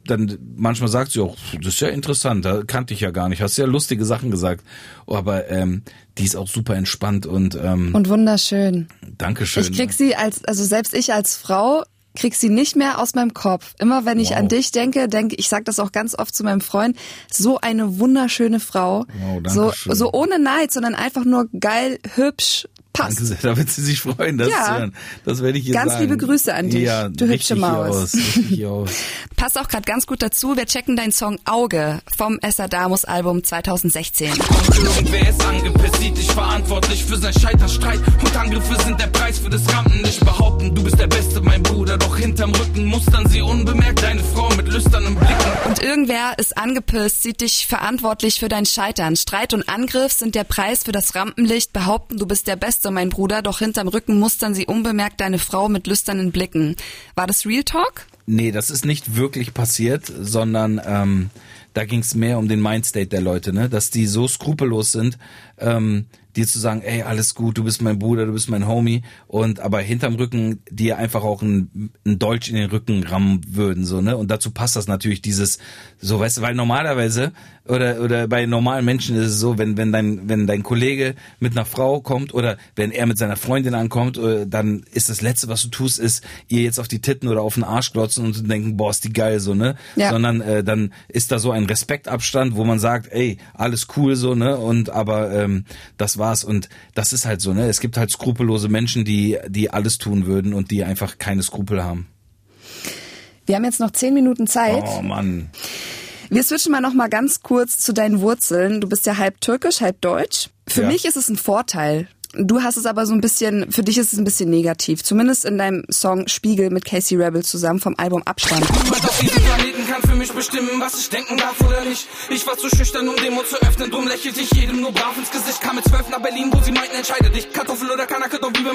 dann manchmal sagt sie auch, das ist ja interessant, da kannte ich ja gar nicht, hast ja lustige Sachen gesagt. Aber ähm, die ist auch super entspannt und ähm, und wunderschön. Dankeschön. Ich krieg sie als, also selbst ich als Frau krieg sie nicht mehr aus meinem Kopf. Immer wenn ich wow. an dich denke, denke ich, sag das auch ganz oft zu meinem Freund, so eine wunderschöne Frau. Wow, so, so ohne Neid, sondern einfach nur geil, hübsch, passt. Danke sehr, da wird sie sich freuen, das ja. zu hören. Das werde ich ihr Ganz sagen. liebe Grüße an dich, ja, du hübsche Maus. Aus, <laughs> Passt auch gerade ganz gut dazu. Wir checken deinen Song Auge vom Damus Album 2016. Irgendwer ist angepisst, sieht dich verantwortlich für sein Scheiterstreit. Und Angriffe sind der Preis für das Rampen. Nicht behaupten, du bist der Beste, mein Bruder. Doch hinterm Rücken mustern sie unbemerkt deine Frau mit lüsternen Blicken. Und irgendwer ist angepisst, sieht dich verantwortlich für dein Scheitern. Streit und Angriff sind der Preis für das Rampenlicht. Behaupten, du bist der Beste, mein Bruder. Doch hinterm Rücken mustern sie unbemerkt deine Frau mit lüsternen Blicken. War das Real Talk? Nee, das ist nicht wirklich passiert, sondern ähm, da ging es mehr um den Mindstate der Leute, ne? Dass die so skrupellos sind, ähm, dir zu sagen, ey, alles gut, du bist mein Bruder, du bist mein Homie und aber hinterm Rücken dir einfach auch ein, ein Dolch in den Rücken rammen würden, so, ne? Und dazu passt das natürlich dieses, so, weißt du, weil normalerweise oder oder bei normalen Menschen ist es so, wenn wenn dein wenn dein Kollege mit einer Frau kommt oder wenn er mit seiner Freundin ankommt, äh, dann ist das letzte, was du tust, ist ihr jetzt auf die Titten oder auf den Arsch glotzen und zu denken, boah, ist die geil so, ne? Ja. Sondern äh, dann ist da so ein Respektabstand, wo man sagt, ey, alles cool so, ne? Und aber ähm, das war's und das ist halt so, ne? Es gibt halt skrupellose Menschen, die die alles tun würden und die einfach keine Skrupel haben. Wir haben jetzt noch zehn Minuten Zeit. Oh Mann. Wir switchen mal noch mal ganz kurz zu deinen Wurzeln. Du bist ja halb türkisch, halb deutsch. Für ja. mich ist es ein Vorteil, Du hast es aber so ein bisschen, für dich ist es ein bisschen negativ. Zumindest in deinem Song Spiegel mit Casey Rebel zusammen vom Album Abstand. Bestimmen, was ich denken darf oder nicht. Ich war zu schüchtern, um den zu öffnen. Drum lächelte ich jedem nur brav ins Gesicht. Kam mit zwölf nach Berlin, wo sie meinten, entscheide dich. Kartoffel oder Kanake, doch wie wir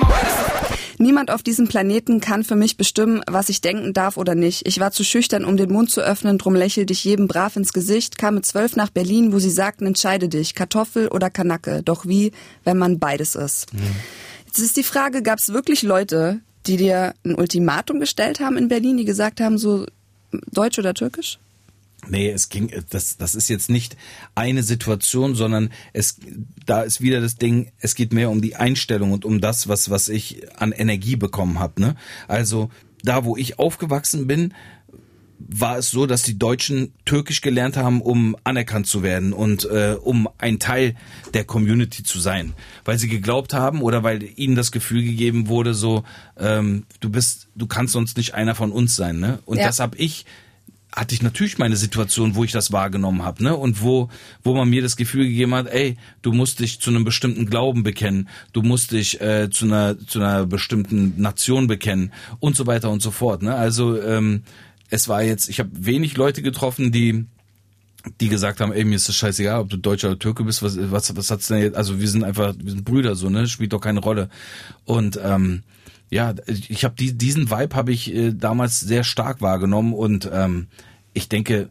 Niemand auf diesem Planeten kann für mich bestimmen, was ich denken darf oder nicht. Ich war zu schüchtern, um den Mund zu öffnen. Drum lächelte ich jedem brav ins Gesicht. Kam mit zwölf nach Berlin, wo sie sagten, entscheide dich. Kartoffel oder Kanake. Doch wie, wenn man beides ist. Mhm. Jetzt ist die Frage, gab es wirklich Leute, die dir ein Ultimatum gestellt haben in Berlin, die gesagt haben, so Deutsch oder Türkisch? Nee, es ging, das, das ist jetzt nicht eine Situation, sondern es, da ist wieder das Ding, es geht mehr um die Einstellung und um das, was, was ich an Energie bekommen habe, ne? Also, da wo ich aufgewachsen bin, war es so, dass die Deutschen Türkisch gelernt haben, um anerkannt zu werden und äh, um ein Teil der Community zu sein, weil sie geglaubt haben oder weil ihnen das Gefühl gegeben wurde, so ähm, du bist, du kannst sonst nicht einer von uns sein, ne? Und ja. das habe ich hatte ich natürlich meine Situation, wo ich das wahrgenommen habe, ne? Und wo wo man mir das Gefühl gegeben hat, ey, du musst dich zu einem bestimmten Glauben bekennen, du musst dich äh, zu einer zu einer bestimmten Nation bekennen und so weiter und so fort, ne? Also ähm, es war jetzt, ich habe wenig Leute getroffen, die die gesagt haben, ey, mir ist das scheißegal, ob du Deutscher oder Türke bist, was, was, was hat's denn jetzt, also wir sind einfach, wir sind Brüder so, ne, spielt doch keine Rolle. Und ähm, ja, ich habe die, diesen Vibe habe ich äh, damals sehr stark wahrgenommen und ähm, ich denke,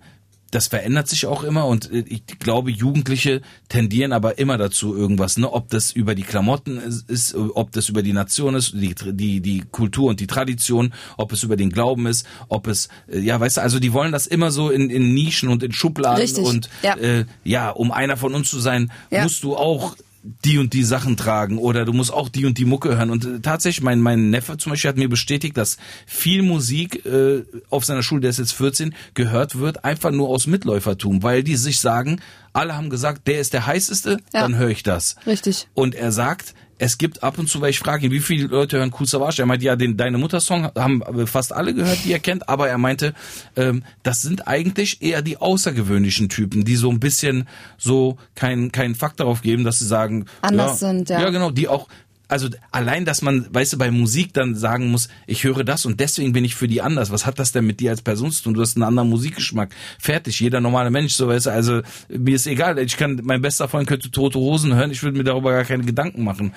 das verändert sich auch immer und äh, ich glaube, Jugendliche tendieren aber immer dazu irgendwas, ne? Ob das über die Klamotten ist, ist ob das über die Nation ist, die, die, die Kultur und die Tradition, ob es über den Glauben ist, ob es, äh, ja, weißt du, also die wollen das immer so in, in Nischen und in Schubladen Richtig. und Ja. Äh, ja, um einer von uns zu sein, Ja. musst du auch die und die Sachen tragen oder du musst auch die und die Mucke hören. Und äh, tatsächlich, mein, mein Neffe zum Beispiel hat mir bestätigt, dass viel Musik äh, auf seiner Schule, der ist jetzt 14, gehört wird, einfach nur aus Mitläufertum, weil die sich sagen, alle haben gesagt, der ist der heißeste, Ja. dann höre ich das. Richtig. Und er sagt, es gibt ab und zu, weil ich frage ihn, wie viele Leute hören Cool Savage? Er meint, ja, den Deine Mutter-Song haben fast alle gehört, die er kennt, aber er meinte, ähm, das sind eigentlich eher die außergewöhnlichen Typen, die so ein bisschen so keinen keinen Fakt darauf geben, dass sie sagen, Anders ja, sind, ja. Ja, genau, die auch also allein, dass man, weißt du, bei Musik dann sagen muss, ich höre das und deswegen bin ich für die anders. Was hat das denn mit dir als Person zu tun? Du hast einen anderen Musikgeschmack. Fertig. Jeder normale Mensch, so weißt du, also mir ist egal. Ich kann, mein bester Freund könnte Tote Hosen hören. Ich würde mir darüber gar keine Gedanken machen.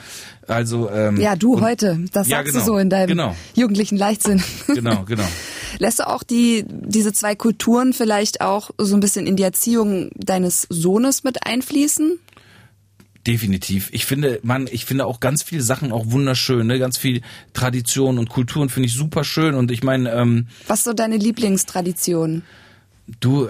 Also, ähm, Ja, du heute. Das Ja, sagst genau. du so in deinem Genau. jugendlichen Leichtsinn. genau, genau. <laughs> Lässt du auch die, diese zwei Kulturen vielleicht auch so ein bisschen in die Erziehung deines Sohnes mit einfließen? Definitiv. Ich finde, man, ich finde auch ganz viele Sachen auch wunderschön, ne? Ganz viel Tradition und Kulturen finde ich super schön. Und ich meine, ähm, Was ist so deine Lieblingstradition? Du,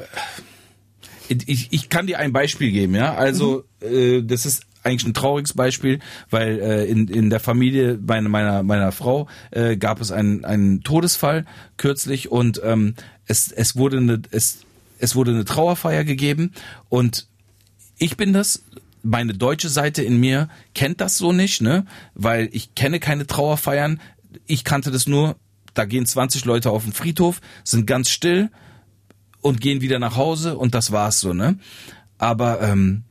ich, ich kann dir ein Beispiel geben, ja. Also äh, das ist eigentlich ein trauriges Beispiel, weil äh, in, in der Familie meiner meiner meiner Frau äh, gab es einen einen Todesfall kürzlich und ähm, es es wurde eine es es wurde eine Trauerfeier gegeben und ich bin das meine deutsche Seite in mir kennt das so nicht, ne? Weil ich kenne keine Trauerfeiern. Ich kannte das nur, da gehen 20 Leute auf den Friedhof, sind ganz still und gehen wieder nach Hause und das war's so, ne? Aber ähm,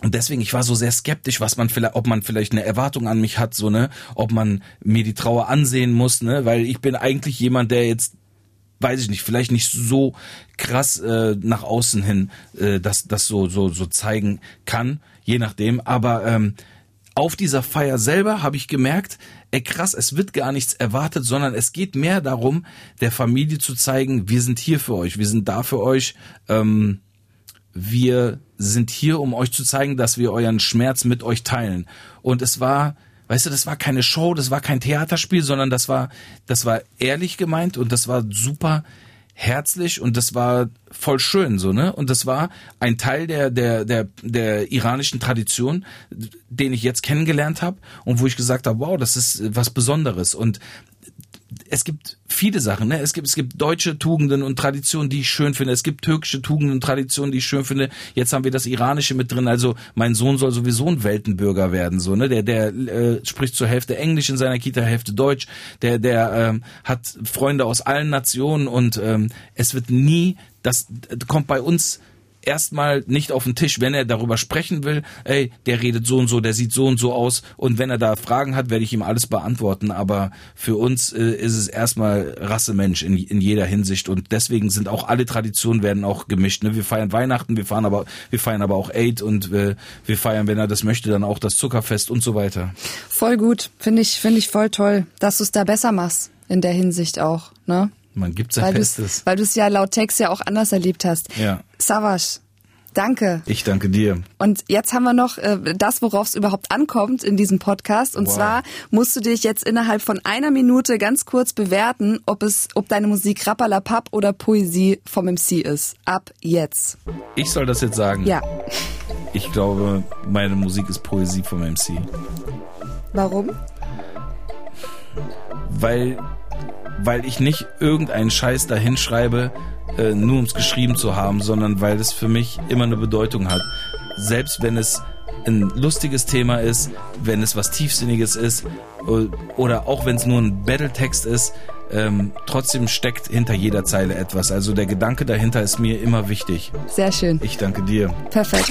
und deswegen, ich war so sehr skeptisch, was man vielleicht, ob man vielleicht eine Erwartung an mich hat, so, ne, ob man mir die Trauer ansehen muss, ne, weil ich bin eigentlich jemand, der jetzt, weiß ich nicht, vielleicht nicht so krass äh, nach außen hin äh, das, das so, so, so zeigen kann, je nachdem. Aber ähm, auf dieser Feier selber habe ich gemerkt, ey krass, es wird gar nichts erwartet, sondern es geht mehr darum, der Familie zu zeigen, wir sind hier für euch, wir sind da für euch. Ähm, wir sind hier, um euch zu zeigen, dass wir euren Schmerz mit euch teilen. Und es war, weißt du, das war keine Show, das war kein Theaterspiel, sondern das war, das war ehrlich gemeint und das war super herzlich und das war voll schön so ne? Und das war ein Teil der der der der iranischen Tradition den ich jetzt kennengelernt habe und wo ich gesagt habe wow das ist was Besonderes. Und es gibt viele Sachen, ne? Es gibt, es gibt deutsche Tugenden und Traditionen, die ich schön finde. Es gibt türkische Tugenden und Traditionen, die ich schön finde. Jetzt haben wir das Iranische mit drin. Also mein Sohn soll sowieso ein Weltenbürger werden, so, ne? Der, der äh, spricht zur Hälfte Englisch in seiner Kita, Hälfte Deutsch. Der, der ähm, hat Freunde aus allen Nationen und ähm, es wird nie, das kommt bei uns erstmal nicht auf den Tisch, wenn er darüber sprechen will, ey, der redet so und so, der sieht so und so aus und wenn er da Fragen hat, werde ich ihm alles beantworten, aber für uns äh, ist es erstmal Rassemensch in, in jeder Hinsicht und deswegen sind auch alle Traditionen werden auch gemischt, ne? Wir feiern Weihnachten, wir fahren aber wir feiern aber auch Eid und äh, wir feiern, wenn er das möchte, dann auch das Zuckerfest und so weiter. Voll gut, finde ich, finde ich voll toll, dass du es da besser machst in der Hinsicht auch, ne? Man gibt sein Weil Bestes. weil du es ja laut Text ja auch anders erlebt hast. Ja. Savas, danke. Ich danke dir. Und jetzt haben wir noch äh, das, worauf es überhaupt ankommt in diesem Podcast. Und Wow. zwar musst du dich jetzt innerhalb von einer Minute ganz kurz bewerten, ob es, ob deine Musik Rappalapap oder Poesie vom MC ist. Ab jetzt. Ich soll das jetzt sagen. Ja. Ich glaube, meine Musik ist Poesie vom MC. Warum? weil weil ich nicht irgendeinen Scheiß dahin schreibe, äh, nur um es geschrieben zu haben, sondern weil es für mich immer eine Bedeutung hat. Selbst wenn es ein lustiges Thema ist, wenn es was Tiefsinniges ist oder auch wenn es nur ein Battle-Text ist, ähm, trotzdem steckt hinter jeder Zeile etwas. Also der Gedanke dahinter ist mir immer wichtig. Sehr schön. Ich danke dir. Perfekt.